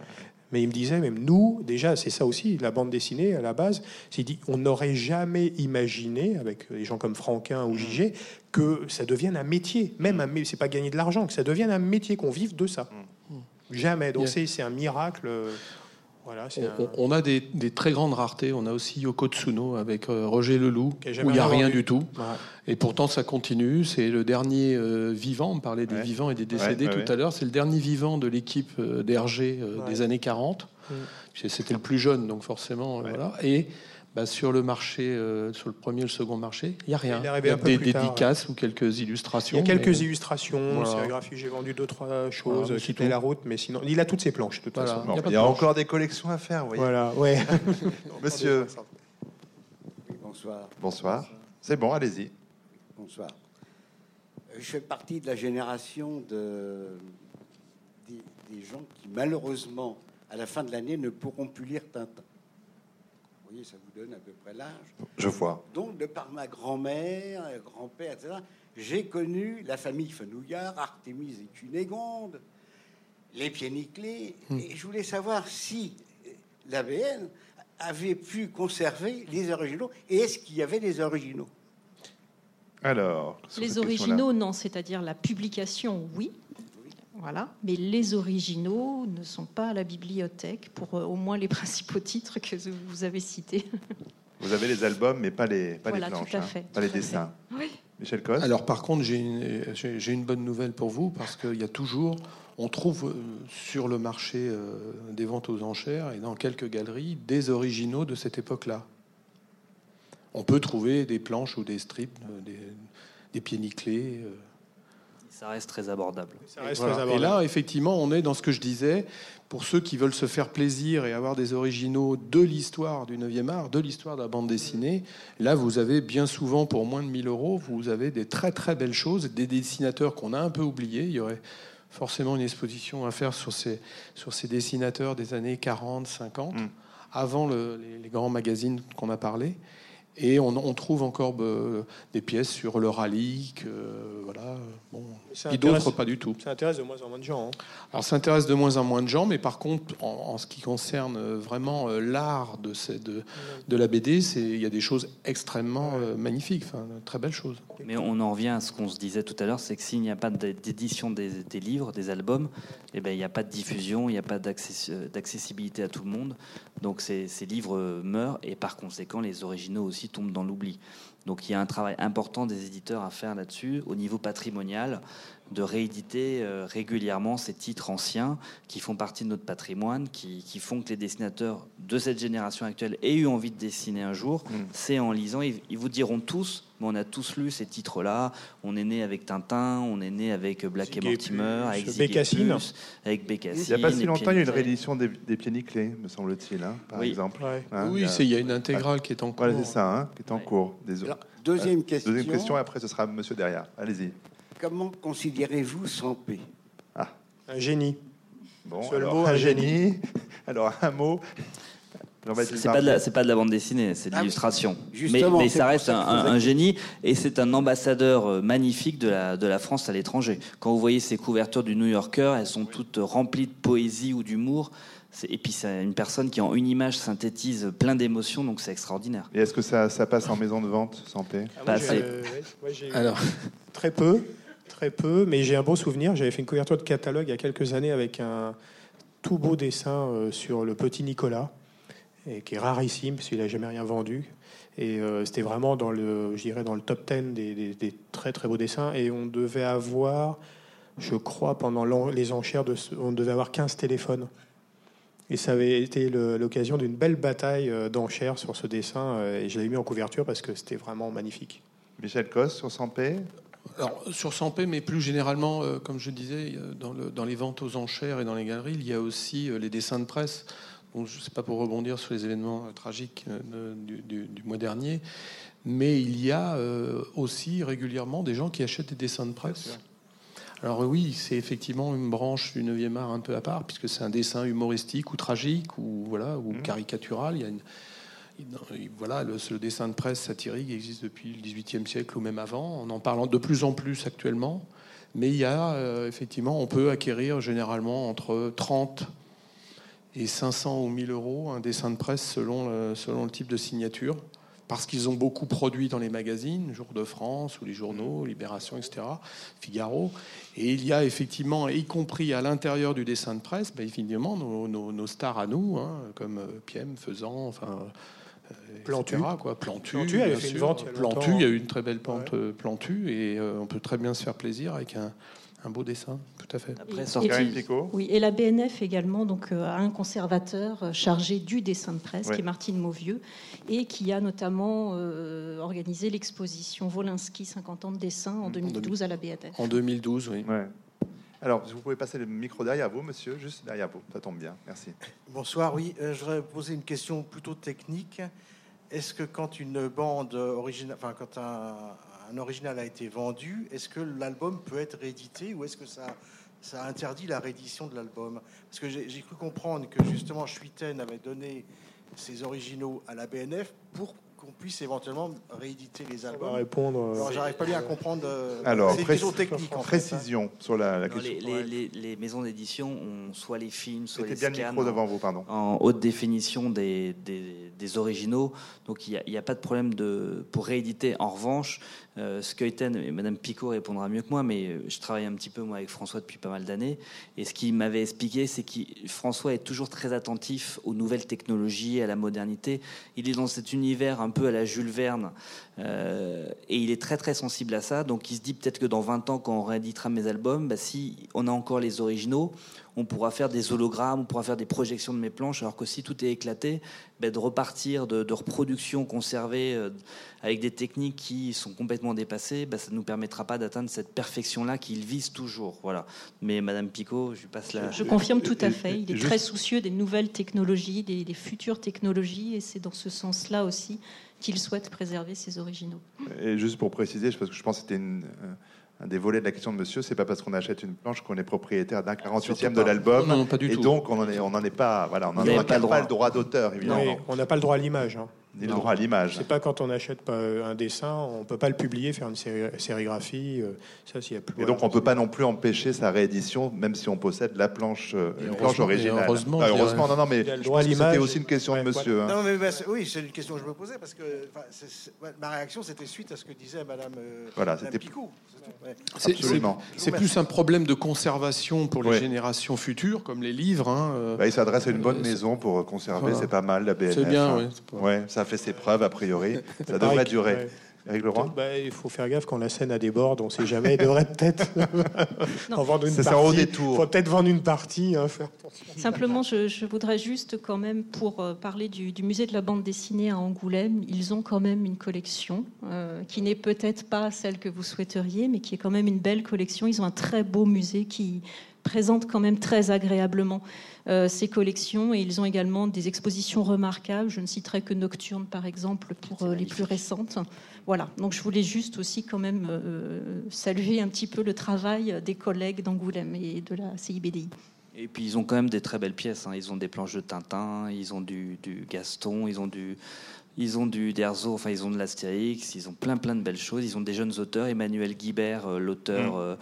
Mais il me disait, même nous, déjà, c'est ça aussi, la bande dessinée, à la base, c'est dit, on n'aurait jamais imaginé, avec des gens comme Franquin ou Gigé, que ça devienne un métier. Même, un, c'est pas gagner de l'argent, que ça devienne un métier, qu'on vive de ça. Mm. Jamais. Donc c'est un miracle. On, a des, très grandes raretés. On a aussi Yoko Tsuno avec euh, Roger Leloup, où il n'y a rien du tout. Et pourtant, ça continue. C'est le dernier euh, vivant. On parlait des vivants et des décédés tout à l'heure. C'est le dernier vivant de l'équipe euh, d'Hergé des années 40. Mm. C'était le plus jeune, donc forcément. Voilà. Et bah, sur le marché, euh, sur le premier et le second marché, il n'y a rien. Il, y a des dédicaces ou quelques illustrations. Il y a quelques illustrations. J'ai vendu deux, trois choses qui tenaient la route, mais sinon, il a toutes ses planches. De toute façon. il y a, encore des collections à faire. Voyez. Voilà, ouais. Monsieur. bonsoir. Bonsoir. C'est bon, allez-y. Bonsoir. Euh, je fais partie de la génération de, des gens qui, malheureusement, à la fin de l'année, ne pourront plus lire Tintin voyez, ça vous donne à peu près l'âge. Je vois. Donc, de par ma grand-mère, grand-père, etc., j'ai connu la famille Fenouillard, Artémise et Cunégonde. les pieds nickelés. Et je voulais savoir si l'ABN avait pu conserver les originaux et est-ce qu'il y avait des originaux Alors, Les originaux, non, c'est-à-dire la publication, oui. Voilà, mais les originaux ne sont pas à la bibliothèque pour euh, au moins les principaux titres que vous avez cités. Vous avez les albums, mais pas les, pas Voilà, les planches, tout à hein, fait, pas tout les dessins. Oui. Michel Cos Alors par contre, j'ai une, j'ai- une bonne nouvelle pour vous parce qu'il y a toujours, on trouve euh, sur le marché euh, des ventes aux enchères et dans quelques galeries des originaux de cette époque-là. On peut trouver des planches ou des strips, des, des pieds nickelés. euh. Ça reste très abordable. Ça reste Voilà. très Et là, effectivement, on est dans ce que je disais. Pour ceux qui veulent se faire plaisir et avoir des originaux de l'histoire du 9e art, de l'histoire de la bande dessinée, là, vous avez bien souvent, pour moins de 1000 euros, vous avez des très très belles choses, des dessinateurs qu'on a un peu oubliés. Il y aurait forcément une exposition à faire sur ces, sur ces dessinateurs des années 40, 50, Mm. avant le- les, les grands magazines qu'on a parlé. Et on, on trouve encore euh, des pièces sur le rallye, que, voilà, bon, et d'autres pas du tout. Ça intéresse de moins en moins de gens. hein. Alors ça intéresse de moins en moins de gens, mais par contre, en, en ce qui concerne euh, vraiment euh, l'art de, de, de la BD, c'est- il y a des choses extrêmement euh, magnifiques, très belles choses. Mais on en revient à ce qu'on se disait tout à l'heure, c'est que s'il n'y a pas d'édition des, des livres, des albums, eh ben, il n'y a pas de diffusion, il n'y a pas d'access- euh, d'accessibilité à tout le monde. Donc ces, ces livres euh, meurent et par conséquent les originaux aussi tombent dans l'oubli. Donc il y a un travail important des éditeurs à faire là-dessus au niveau patrimonial, de rééditer euh, régulièrement ces titres anciens qui font partie de notre patrimoine, qui, qui font que les dessinateurs de cette génération actuelle aient eu envie de dessiner un jour. Mm. C'est en lisant, ils, ils vous diront tous, mais on a tous lu ces titres-là. On est né avec Tintin, on est né avec Black et Mortimer, avec Bécassine. Avec Bécassine. Il n'y a pas si longtemps, il y a eu une réédition des, des pieds nickelés, me semble-t-il, hein, par Oui. exemple. Ouais. Hein, oui, il y a- c'est- il y a une intégrale qui est en cours. Voilà, c'est ça, hein, qui est en Ouais. cours. Désolé. Alors, deuxième question. Deuxième question, et après ce sera monsieur derrière. Allez-y. Comment considérez-vous Sampé Un génie. Bon, Seul alors, mot, un génie. Alors, un mot. C'est pas, de la- pas de la bande dessinée, c'est de Ah l'illustration. Mais, Justement, mais c'est ça reste ça un génie et c'est un ambassadeur euh, magnifique de la, de la France à l'étranger. Quand vous voyez ces couvertures du New Yorker, elles sont toutes remplies de poésie ou d'humour. C'est- Et puis c'est une personne qui en une image synthétise plein d'émotions, donc c'est extraordinaire. Et est-ce que ça, ça passe en maison de vente, sans paix Ah, Pas assez. euh, ouais, moi, j'ai- Alors, Très peu, très peu, mais j'ai un beau souvenir. J'avais fait une couverture de catalogue il y a quelques années avec un tout beau dessin euh, sur le petit Nicolas, et qui est rarissime parce qu'il n'a jamais rien vendu. Et euh, c'était vraiment dans le, je dirais, dans le top 10 des, des- des très très beaux dessins. Et on devait avoir, je crois, pendant les enchères, de, on devait avoir 15 téléphones. Et ça avait été l'occasion d'une belle bataille euh, d'enchères sur ce dessin. euh, Et je l'avais mis en couverture parce que c'était vraiment magnifique. Michel Cos sur sans paix alors, sur 100p, mais plus généralement, euh, comme je disais, dans, le- dans les ventes aux enchères et dans les galeries, il y a aussi euh, les dessins de presse. Donc, je ne sais pas pour rebondir sur les événements euh, tragiques euh, du, du- du mois dernier, mais il y a euh, aussi régulièrement des gens qui achètent des dessins de presse. Alors oui, c'est effectivement une branche du 9e art un peu à part, puisque c'est un dessin humoristique ou tragique ou voilà ou Mhm. caricatural. Il y a une, voilà, le, ce dessin de presse satirique existe depuis le XVIIIe siècle ou même avant, en en parlant de plus en plus actuellement. Mais il y a euh, effectivement, on peut acquérir généralement entre 30 et 500 ou 1000 euros un dessin de presse selon le, selon le type de signature, parce qu'ils ont beaucoup produit dans les magazines, Jour de France ou les journaux, Libération, etc., Figaro. Et il y a effectivement, y compris à l'intérieur du dessin de presse, ben, évidemment nos, nos- nos stars à nous, hein, comme euh, Piem, Faisan, enfin. euh, Plantu. etc., quoi. Plantu, Plantu avait fait une vente il y a Plantu, longtemps. il y a eu une très belle pente euh, Plantu et euh, on peut très bien se faire plaisir avec un, un beau dessin, tout à fait. Après, Et- Picot Oui, et la BNF également donc, euh, a un conservateur euh, chargé du dessin de presse, Ouais. qui est Martine Mauvieux, et qui a notamment euh, organisé l'exposition Wolinski 50 ans de dessin en 2012 à la BNF. En 2012, oui. Ouais. Alors, vous pouvez passer le micro derrière vous, monsieur, juste derrière vous. Ça tombe bien, merci. Bonsoir, oui, euh, je voudrais poser une question plutôt technique. Est-ce que quand une bande originale, enfin quand un, un original a été vendu, est-ce que l'album peut être réédité ou est-ce que ça, ça interdit la réédition de l'album? Parce que j'ai cru comprendre que justement Schuiten avait donné ses originaux à la BNF pour qu'on puisse éventuellement rééditer les albums. répondre. euh, Alors, j'arrive pas bien à comprendre. euh, Alors, une question technique en fait. hein. précision sur la, la Non, question. les, les- les- les maisons d'édition ont soit les films, soit les bien le micro devant vous, pardon. en haute définition des, des- des originaux. Donc il n'y a, pas de problème de, pour rééditer. En revanche, euh, et Madame Picot répondra mieux que moi, mais euh, je travaille un petit peu moi avec François depuis pas mal d'années. Et ce qu'il m'avait expliqué, c'est que François est toujours très attentif aux nouvelles technologies, à la modernité. Il est dans cet univers un peu à la Jules Verne. euh, et il est très très sensible à ça. Donc il se dit peut-être que dans 20 ans, quand on rééditera mes albums, bah, si on a encore les originaux, on pourra faire des hologrammes, on pourra faire des projections de mes planches, alors que si tout est éclaté, ben, de repartir de, de reproduction conservée euh, avec des techniques qui sont complètement dépassées, ben, ça ne nous permettra pas d'atteindre cette perfection-là qu'il vise toujours. Voilà. Mais Madame Picot, je lui passe la... Je confirme tout à Et- fait. Il est juste- très soucieux des nouvelles technologies, des, des futures technologies, et c'est dans ce sens-là aussi qu'il souhaite préserver ses originaux. Et juste pour préciser, parce que je pense que c'était une, euh, un des volets de la question de monsieur, c'est pas parce qu'on achète une planche qu'on est propriétaire d'un 48e de l'album. Non, non, pas du et tout. donc, on n'en est, on n'en est pas, voilà, on n'en pas le pas, droit. le droit d'auteur, évidemment, mais on n'a pas le droit à l'image. hein. Ni le droit à l'image. C'est pas quand on achète pas un dessin, on peut pas le publier, faire une séri- sérigraphie. euh, Ça, s'il y a plus. Et donc, on peut pas non plus empêcher sa réédition, même si on possède la planche, euh, Et une heureusement- planche et originale. heureusement, Ah, heureusement, non, non, mais c'était aussi une question Ouais, de monsieur. hein. Non, mais bah, oui, c'est une question que je me posais parce que ma réaction c'était suite à ce que disait Madame, euh, Voilà, c'était- Picot. c'est ouais. Plus un problème de conservation pour les générations futures, comme les livres. hein, euh, Bah, il s'adresse à une bonne Euh, maison pour conserver, Voilà. c'est pas mal, la BNF. C'est bien, hein. Ça fait ses preuves, a priori. Ça devrait durer. ouais. Eric Leroy Bah, il faut faire gaffe quand la scène a des bords, on ne sait jamais. Il devrait peut-être en vendre une partie. un haut détour. Il faut peut-être vendre une partie. hein, faire. Simplement, je, je voudrais juste quand même, pour euh, parler du, du musée de la bande dessinée à Angoulême, ils ont quand même une collection euh, qui n'est peut-être pas celle que vous souhaiteriez, mais qui est quand même une belle collection. Ils ont un très beau musée qui présente quand même très agréablement euh, ces collections et ils ont également des expositions remarquables. Je ne citerai que Nocturne par exemple pour euh, les plus récentes. Voilà, donc je voulais juste aussi quand même euh, saluer un petit peu le travail des collègues d'Angoulême et de la CIBDI. Et puis ils ont quand même des très belles pièces. hein. Ils ont des planches de Tintin, ils ont du, du Gaston, ils ont du, ils ont du Derzo, enfin ils ont de l'Astérix, ils ont plein plein de belles choses. Ils ont des jeunes auteurs. Emmanuel Guibert, euh, l'auteur Mm. euh,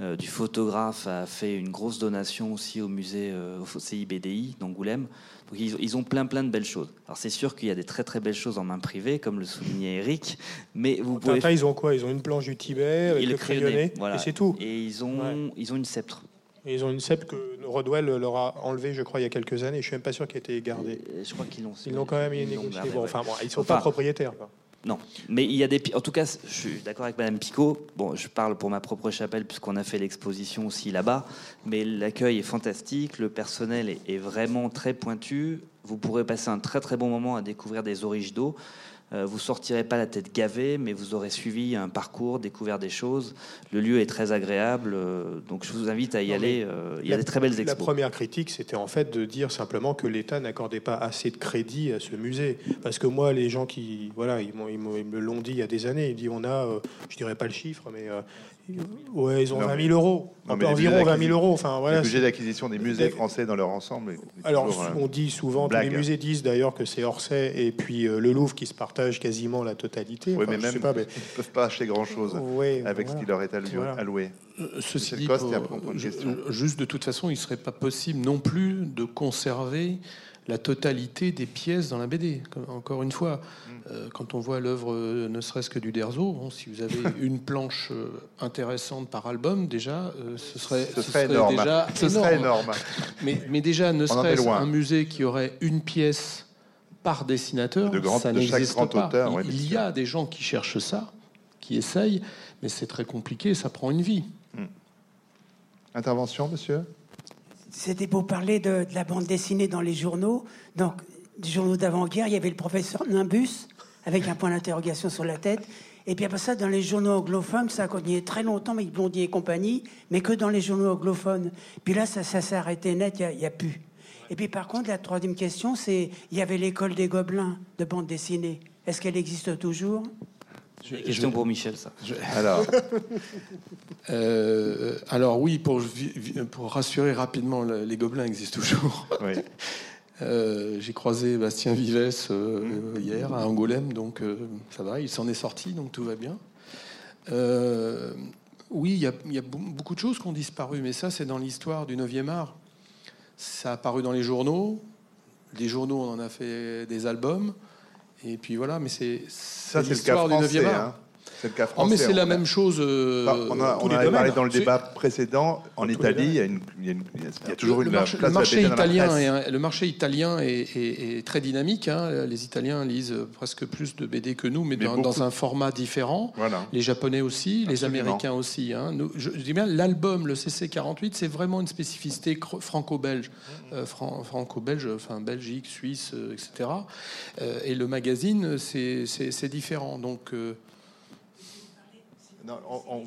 euh, du photographe, a fait une grosse donation aussi au musée au CIBDI d'Angoulême. Donc ils, ils ont plein plein de belles choses. Alors c'est sûr qu'il y a des très très belles choses en main privée, comme le soulignait Eric, mais vous pouvez Tintin, ils ont quoi? Ils ont une planche du Tibet avec le le crayonné, crayonné, voilà. et c'est tout. Et ils ont Ouais. ils ont une sceptre. Et ils ont une cèpe que Rodwell leur a enlevée, je crois, il y a quelques années. Je suis même pas sûr qu'elle ait été gardée. Et Je crois qu'ils l'ont. Ils l'ont quand même ils l'ont négocié. gardé, Bon, ouais. enfin, bon, ils sont Enfin, pas propriétaires. quoi. Non, mais il y a des. En tout cas, je suis d'accord avec Madame Picot. Bon, je parle pour ma propre chapelle puisqu'on a fait l'exposition aussi là-bas. Mais l'accueil est fantastique, le personnel est, est vraiment très pointu. Vous pourrez passer un très très bon moment à découvrir des originaux. Euh, vous sortirez pas la tête gavée, mais vous aurez suivi un parcours, découvert des choses. Le lieu est très agréable, euh, donc je vous invite à y Non, aller. euh, il y a La- des très belles La expos. première critique, c'était en fait de dire simplement que l'État n'accordait pas assez de crédit à ce musée. Parce que moi, les gens qui, voilà, ils, ils me l'ont dit il y a des années. Ils disent, on a, euh, je dirais pas le chiffre, mais euh, ouais, ils ont Non, 20 mais- 000 euros, non, mais les environ budgets 20 000 euros. Enfin Le voilà. budget c'est- d'acquisition des musées français dans leur ensemble. est- est Alors, toujours, euh, on dit souvent, tous les musées disent d'ailleurs que c'est Orsay et puis euh, le Louvre qui se partagent quasiment la totalité. Oui, Enfin, mais je même sais pas, mais- ils ne peuvent pas acheter grand-chose Ouais, avec voilà. ce qui leur est alloué. Voilà. alloué. Euh, Ceci dit, pour- juste de toute façon, il ne serait pas possible non plus de conserver la totalité des pièces dans la BD. Encore une fois, Mm. euh, quand on voit l'œuvre, euh, ne serait-ce que du Derzo, bon, si vous avez une planche euh, intéressante par album, déjà, ce serait, Ce serait énorme. déjà Ce serait énorme. Mais, mais déjà, ne serait-ce un musée qui aurait une pièce par dessinateur, De grand- ça n'existe grand pas. auteur, il, oui, bien il y a des gens qui cherchent ça, qui essayent, mais c'est très compliqué, ça prend une vie. Intervention, monsieur? C'était pour parler de, la bande dessinée dans les journaux. Donc, les journaux d'avant-guerre, il y avait le professeur Nimbus, avec un point d'interrogation sur la tête. Et puis après ça, dans les journaux anglophones, ça a continué très longtemps, avec Blondier et compagnie, mais que dans les journaux anglophones. Puis là, ça s'est arrêté net, il n'y a, plus. Et puis par contre, la troisième question, c'est, il y avait l'école des gobelins de bande dessinée. Est-ce qu'elle existe toujours? Question pour Michel, ça. Alors, Euh, alors oui, pour, rassurer rapidement, le- les gobelins existent toujours. oui. Euh, j'ai croisé Bastien Vives euh, hier à Angoulême, donc euh, ça va, il s'en est sorti, donc tout va bien. Euh, oui, il y, a- y beaucoup de choses qui ont disparu, mais ça, c'est dans l'histoire du 9e art. Ça a apparu dans les journaux. Les journaux, on en a fait des albums. Et puis voilà, mais c'est Ça, c'est le cas l'histoire du 9e français. art. hein. C'est le cas Oh, français. mais c'est la a- même chose. euh, on a, on domaines. parlé dans le débat précédent. En Italie, il y, a domaines. une- il y a une- il y a toujours le, une marché, place le marché BD dans la italien est, le marché italien est, est- est très dynamique. hein. Les Italiens lisent presque plus de BD que nous, mais, Mais dans, dans un format différent. Voilà. Les Japonais aussi, les. Américains aussi. hein. Nous- je, je dis bien, l'album, le CC48, c'est vraiment une spécificité franco-belge, Euh, fran- franco-belge, enfin Belgique, Suisse, euh, etc. Et le magazine, c'est différent. Donc, Non, on, on-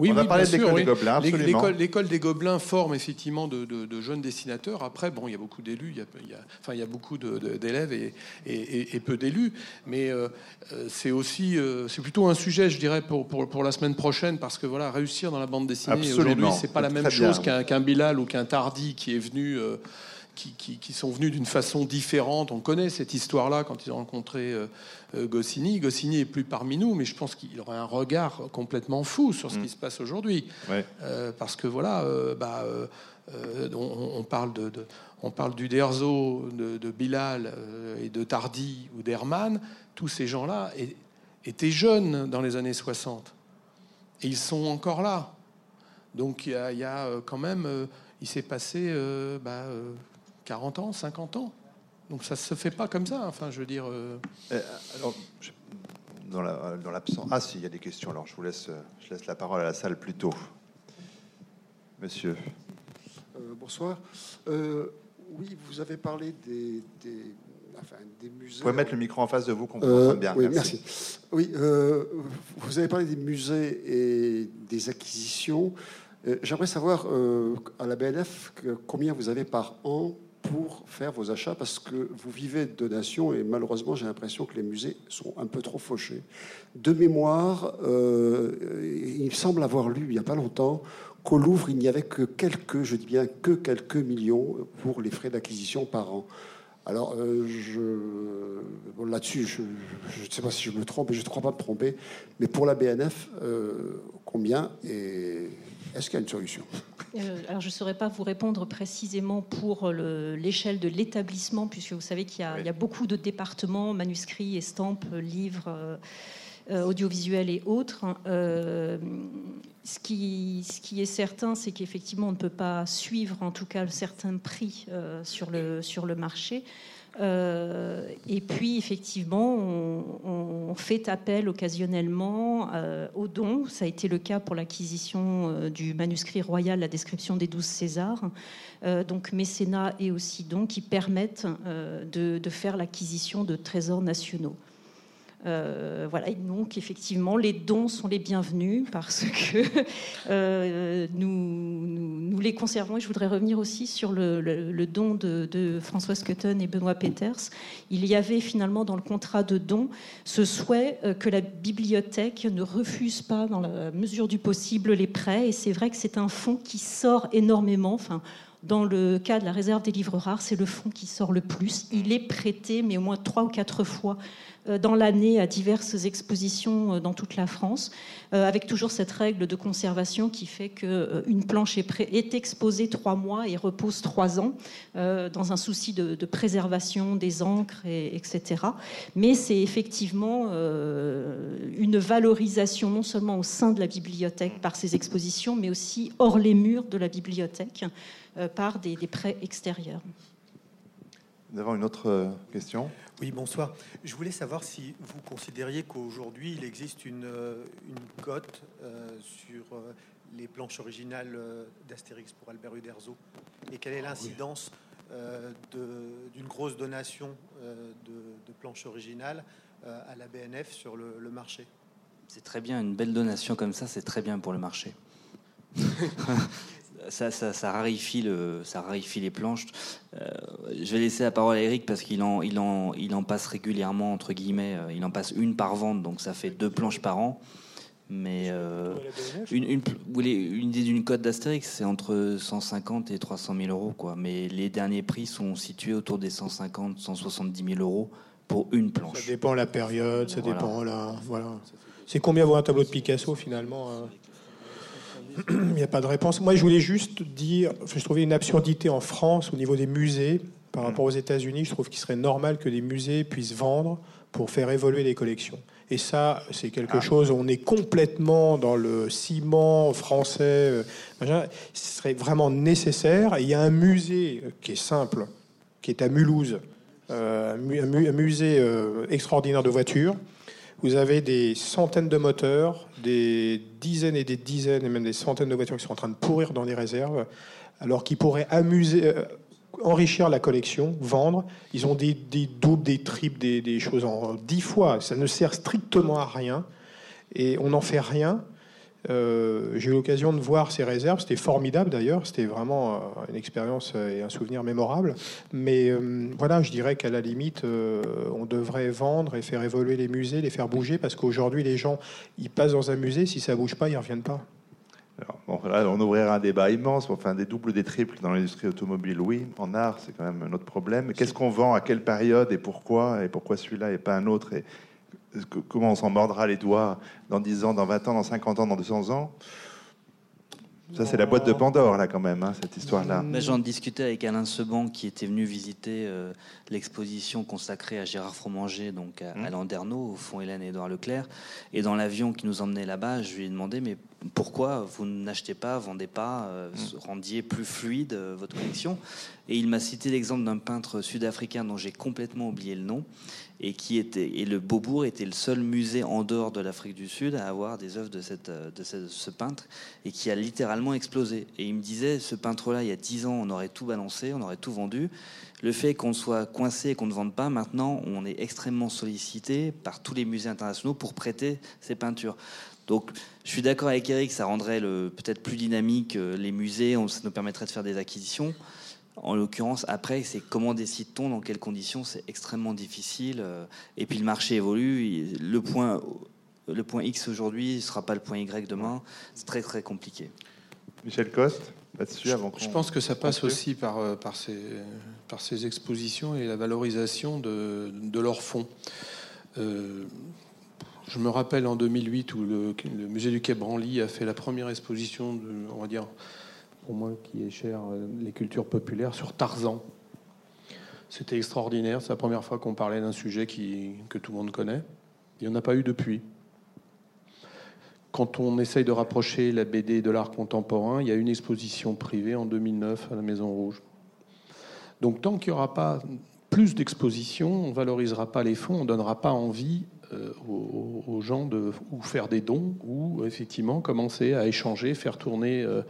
oui, on a oui, parlé bien de l'école des. Gobelins, absolument. L'école, des Gobelins forme effectivement de, de- de jeunes dessinateurs. Après, bon, il y a beaucoup d'élus, il y a, il y a- enfin, il y a beaucoup d'élèves et, et- et- et peu d'élus. Mais euh, euh, c'est aussi, euh, c'est plutôt un sujet, je dirais, pour, pour, pour la semaine prochaine, parce que voilà, réussir dans la bande dessinée aujourd'hui, c'est pas la même chose qu'un, Bilal ou qu'un Tardy qui est venu. euh, qui, qui- qui sont venus d'une façon différente. On connaît cette histoire-là quand ils ont rencontré euh, euh, Goscinny. Goscinny est plus parmi nous, mais je pense qu'il aurait un regard complètement fou sur ce Mm. qui se passe aujourd'hui. Ouais. Euh, parce que voilà, euh, bah, on, on parle de, de- on parle du Derzo, de, de Bilal et de Tardy ou d'Herman. Tous ces gens-là étaient jeunes dans les années 60 et ils sont encore là. Donc il y y a, quand même, il s'est passé bah, 40 ans, 50 ans. Donc ça se fait pas comme ça. Enfin, je veux dire. euh, Euh, alors, je- dans la- dans l'absence. ah, si, il y a des questions. Alors, je vous laisse, je laisse la parole à la salle plus tôt. Monsieur. Euh, bonsoir. Euh, oui, vous avez parlé des, des, enfin, des musées. Vous pouvez mettre le micro en face de vous qu'on Euh, entende bien. oui, merci. Oui, euh, vous avez parlé des musées et des acquisitions. J'aimerais savoir euh, à la BNF combien vous avez par an pour faire vos achats parce que vous vivez de donations et malheureusement j'ai l'impression que les musées sont un peu trop fauchés. De mémoire, euh, il semble avoir lu il n'y a pas longtemps qu'au Louvre il n'y avait que quelques, je dis bien que quelques millions pour les frais d'acquisition par an. Alors, euh, là-dessus, je je ne sais pas si je me trompe, et je ne crois pas me tromper, mais pour la BNF, euh, combien et est-ce qu'il y a une solution? Euh, alors, je ne saurais pas vous répondre précisément pour le- l'échelle de l'établissement, puisque vous savez qu'il y, a- Oui. il y a beaucoup de départements, manuscrits, estampes, livres, euh, euh, audiovisuels et autres. Euh, ce, qui, ce qui est certain, c'est qu'effectivement, on ne peut pas suivre, en tout cas, certains prix euh, sur, le, sur le marché. Euh, et puis, effectivement, on, fait appel occasionnellement euh, aux dons. Ça a été le cas pour l'acquisition euh, du manuscrit royal, la description des douze Césars. Donc, mécénat et aussi dons qui permettent de faire l'acquisition de trésors nationaux. Euh, voilà, et donc effectivement, les dons sont les bienvenus parce que euh, nous, les conservons. Et je voudrais revenir aussi sur le don de, de François Scutten et Benoît Peters. Il y avait finalement dans le contrat de don ce souhait euh, que la bibliothèque ne refuse pas, dans la mesure du possible, les prêts. Et c'est vrai que c'est un fonds qui sort énormément. Enfin, dans le cas de la réserve des livres rares, c'est le fonds qui sort le plus. Il est prêté, mais au moins trois ou quatre fois euh, dans l'année à diverses expositions euh, dans toute la France, euh, avec toujours cette règle de conservation qui fait qu'une planche est, exposée trois mois et repose trois ans, dans un souci de, préservation des encres, et, etc. Mais c'est effectivement une valorisation non seulement au sein de la bibliothèque par ces expositions, mais aussi hors les murs de la bibliothèque par des, des prêts extérieurs. Nous avons une autre euh, question. Oui, bonsoir. Je voulais savoir si vous considériez qu'aujourd'hui, il existe une, euh, une cote euh, sur euh, les planches originales euh, d'Astérix pour Albert Uderzo? Et quelle est l'incidence euh, de- d'une grosse donation euh, de, de planches originales euh, à la BNF sur le, le marché? C'est très bien, une belle donation comme ça, c'est très bien pour le marché. ça, ça, ça raréfie le, ça raréfie les planches. Euh, je vais laisser la parole à Eric parce qu'il en, il en, il en passe régulièrement entre guillemets. euh, Il en passe une par vente, donc ça fait deux planches par an. Mais euh, une, une, vous voulez une idée d'une cote d'Astérix, c'est entre 150 et 300 000 euros. Quoi. Mais les derniers prix sont situés autour des 150, 170 000 euros pour une planche. Ça dépend la période, ça dépend la. Voilà. C'est combien vaut un tableau de Picasso finalement Il n'y a pas de réponse. Moi, je voulais juste dire, je trouvais une absurdité en France au niveau des musées par Mm. rapport aux États-Unis. Je trouve qu'il serait normal que les musées puissent vendre pour faire évoluer les collections. Et ça, c'est quelque chose, on est complètement dans le ciment français. euh, machin. Ce serait vraiment nécessaire. Et il y a un musée qui est simple, qui est à Mulhouse, euh, un musée euh, extraordinaire de voitures. Vous avez des centaines de moteurs, des dizaines et des dizaines et même des centaines de voitures qui sont en train de pourrir dans les réserves, alors qu'ils pourraient amuser, euh, enrichir la collection, vendre. Ils ont des, doubles, des triples, des choses en dix fois. Ça ne sert strictement à rien et on n'en fait rien. Euh, J'ai eu l'occasion de voir ces réserves, c'était formidable d'ailleurs, c'était vraiment euh, une expérience euh, et un souvenir mémorable. Mais euh, voilà, je dirais qu'à la limite, euh, on devrait vendre et faire évoluer les musées, les faire bouger, parce qu'aujourd'hui, les gens, ils passent dans un musée, si ça bouge pas, ils reviennent pas. Alors, bon, là, on ouvrira un débat immense faire des doubles, des triples dans l'industrie automobile. Oui, en art, c'est quand même un autre problème. Qu'est-ce qu'on vend, à quelle période? Et pourquoi? Et pourquoi celui-là et pas un autre? Et comment on s'en mordra les doigts dans 10 ans, dans 20 ans, dans 50 ans, dans 200 ans? Ça, c'est la boîte de Pandore, là, quand même, hein, cette histoire-là. Mais J'en discutais avec Alain Seban qui était venu visiter euh, l'exposition consacrée à Gérard Fromanger, donc à, Mmh. à Landerneau, au fond Hélène Édouard Leclerc. Et dans l'avion qui nous emmenait là-bas, je lui ai demandé mais pourquoi vous n'achetez pas, vendez pas, euh, Mmh. rendiez plus fluide euh, votre collection? Et il m'a cité l'exemple d'un peintre sud-africain dont j'ai complètement oublié le nom et qui était et le Beaubourg était le seul musée en dehors de l'Afrique du Sud à avoir des œuvres de cette euh, de ce, peintre et qui a littéralement explosé. Et il me disait ce peintre-là il y a 10 ans on aurait tout balancé, on aurait tout vendu. Le fait qu'on soit coincé et qu'on ne vende pas maintenant, on est extrêmement sollicité par tous les musées internationaux pour prêter ces peintures. Donc, je suis d'accord avec Eric, ça rendrait peut-être plus dynamique euh, les musées, on- ça nous permettrait de faire des acquisitions. En l'occurrence, après, c'est comment décide-t-on, dans quelles conditions, c'est extrêmement difficile. euh, Et puis le marché évolue. Le point, le point X aujourd'hui ne sera pas le point Y demain. C'est très très compliqué. Michel Coste, là-dessus, avant Je pense que ça passe aussi par, euh, par, ces, par ces expositions et la valorisation de, de leurs fonds. Euh, je me rappelle en 2008 où le, le musée du Quai Branly a fait la première exposition, de, on va dire, pour moi qui est cher, euh, les cultures populaires, sur Tarzan. C'était extraordinaire, c'est la première fois qu'on parlait d'un sujet qui, que tout le monde connaît. Il n'y en a pas eu depuis. Quand on essaye de rapprocher la BD de l'art contemporain, il y a une exposition privée en 2009 à la Maison Rouge. Donc tant qu'il n'y aura pas plus d'expositions, on ne valorisera pas les fonds, on ne donnera pas envie euh, aux, gens de ou faire des dons ou effectivement commencer à échanger, faire tourner euh,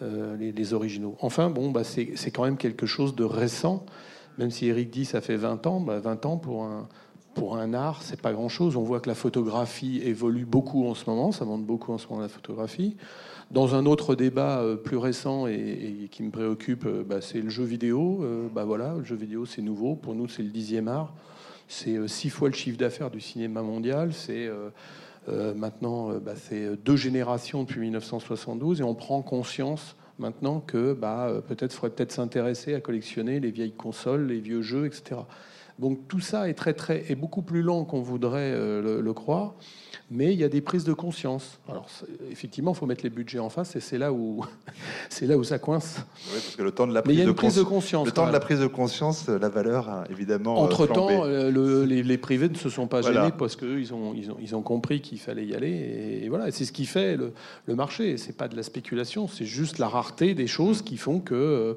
les, les originaux. Enfin, bon, bah, c'est quand même quelque chose de récent, même si Eric dit ça fait 20 ans, bah, 20 ans pour un, pour un art, c'est pas grand-chose. On voit que la photographie évolue beaucoup en ce moment, ça monte beaucoup en ce moment la photographie. Dans un autre débat euh, plus récent et, qui me préoccupe, euh, bah, c'est le jeu vidéo. Euh, bah voilà, le jeu vidéo c'est nouveau. Pour nous, c'est le dixième art. C'est euh, six fois le chiffre d'affaires du cinéma mondial. C'est euh, euh, maintenant, euh, bah, c'est deux générations depuis 1972 et on prend conscience maintenant que bah, euh, peut-être faudrait peut-être s'intéresser à collectionner les vieilles consoles, les vieux jeux, etc. Donc tout ça est très très est beaucoup plus lent qu'on voudrait euh, le, le croire, mais il y a des prises de conscience. Alors effectivement, il faut mettre les budgets en face et c'est là où c'est là où ça coince. Oui, parce que le temps de la Mais il prise, y a de, prise de conscience, le temps de la prise de conscience, la valeur a évidemment. euh, Entre temps, flambé. les, les privés ne se sont pas Voilà. gênés parce qu'ils ils ont, ils ont, ils ont compris qu'il fallait y aller. Et, voilà, c'est ce qui fait le, le marché. C'est pas de la spéculation, c'est juste la rareté des choses qui font que, euh,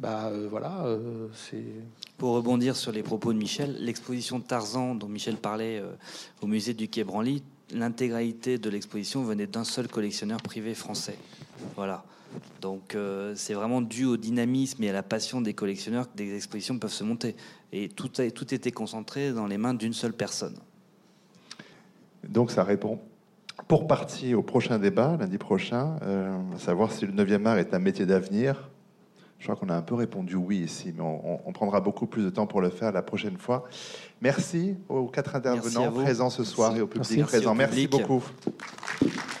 bah, euh, voilà, euh, c'est. Pour rebondir sur les propos de Michel, l'exposition de Tarzan dont Michel parlait euh, au musée du Quai Branly, l'intégralité de l'exposition venait d'un seul collectionneur privé français. Voilà. Donc euh, c'est vraiment dû au dynamisme et à la passion des collectionneurs que des expositions peuvent se monter. Et tout, a, tout était concentré dans les mains d'une seule personne. Donc ça répond pour partie au prochain débat, lundi prochain, euh, à savoir si le 9e art est un métier d'avenir. Je crois qu'on a un peu répondu oui ici, mais on, prendra beaucoup plus de temps pour le faire la prochaine fois. Merci aux quatre intervenants présents ce soir Merci. et au public Merci. présent. Merci au Merci public. beaucoup.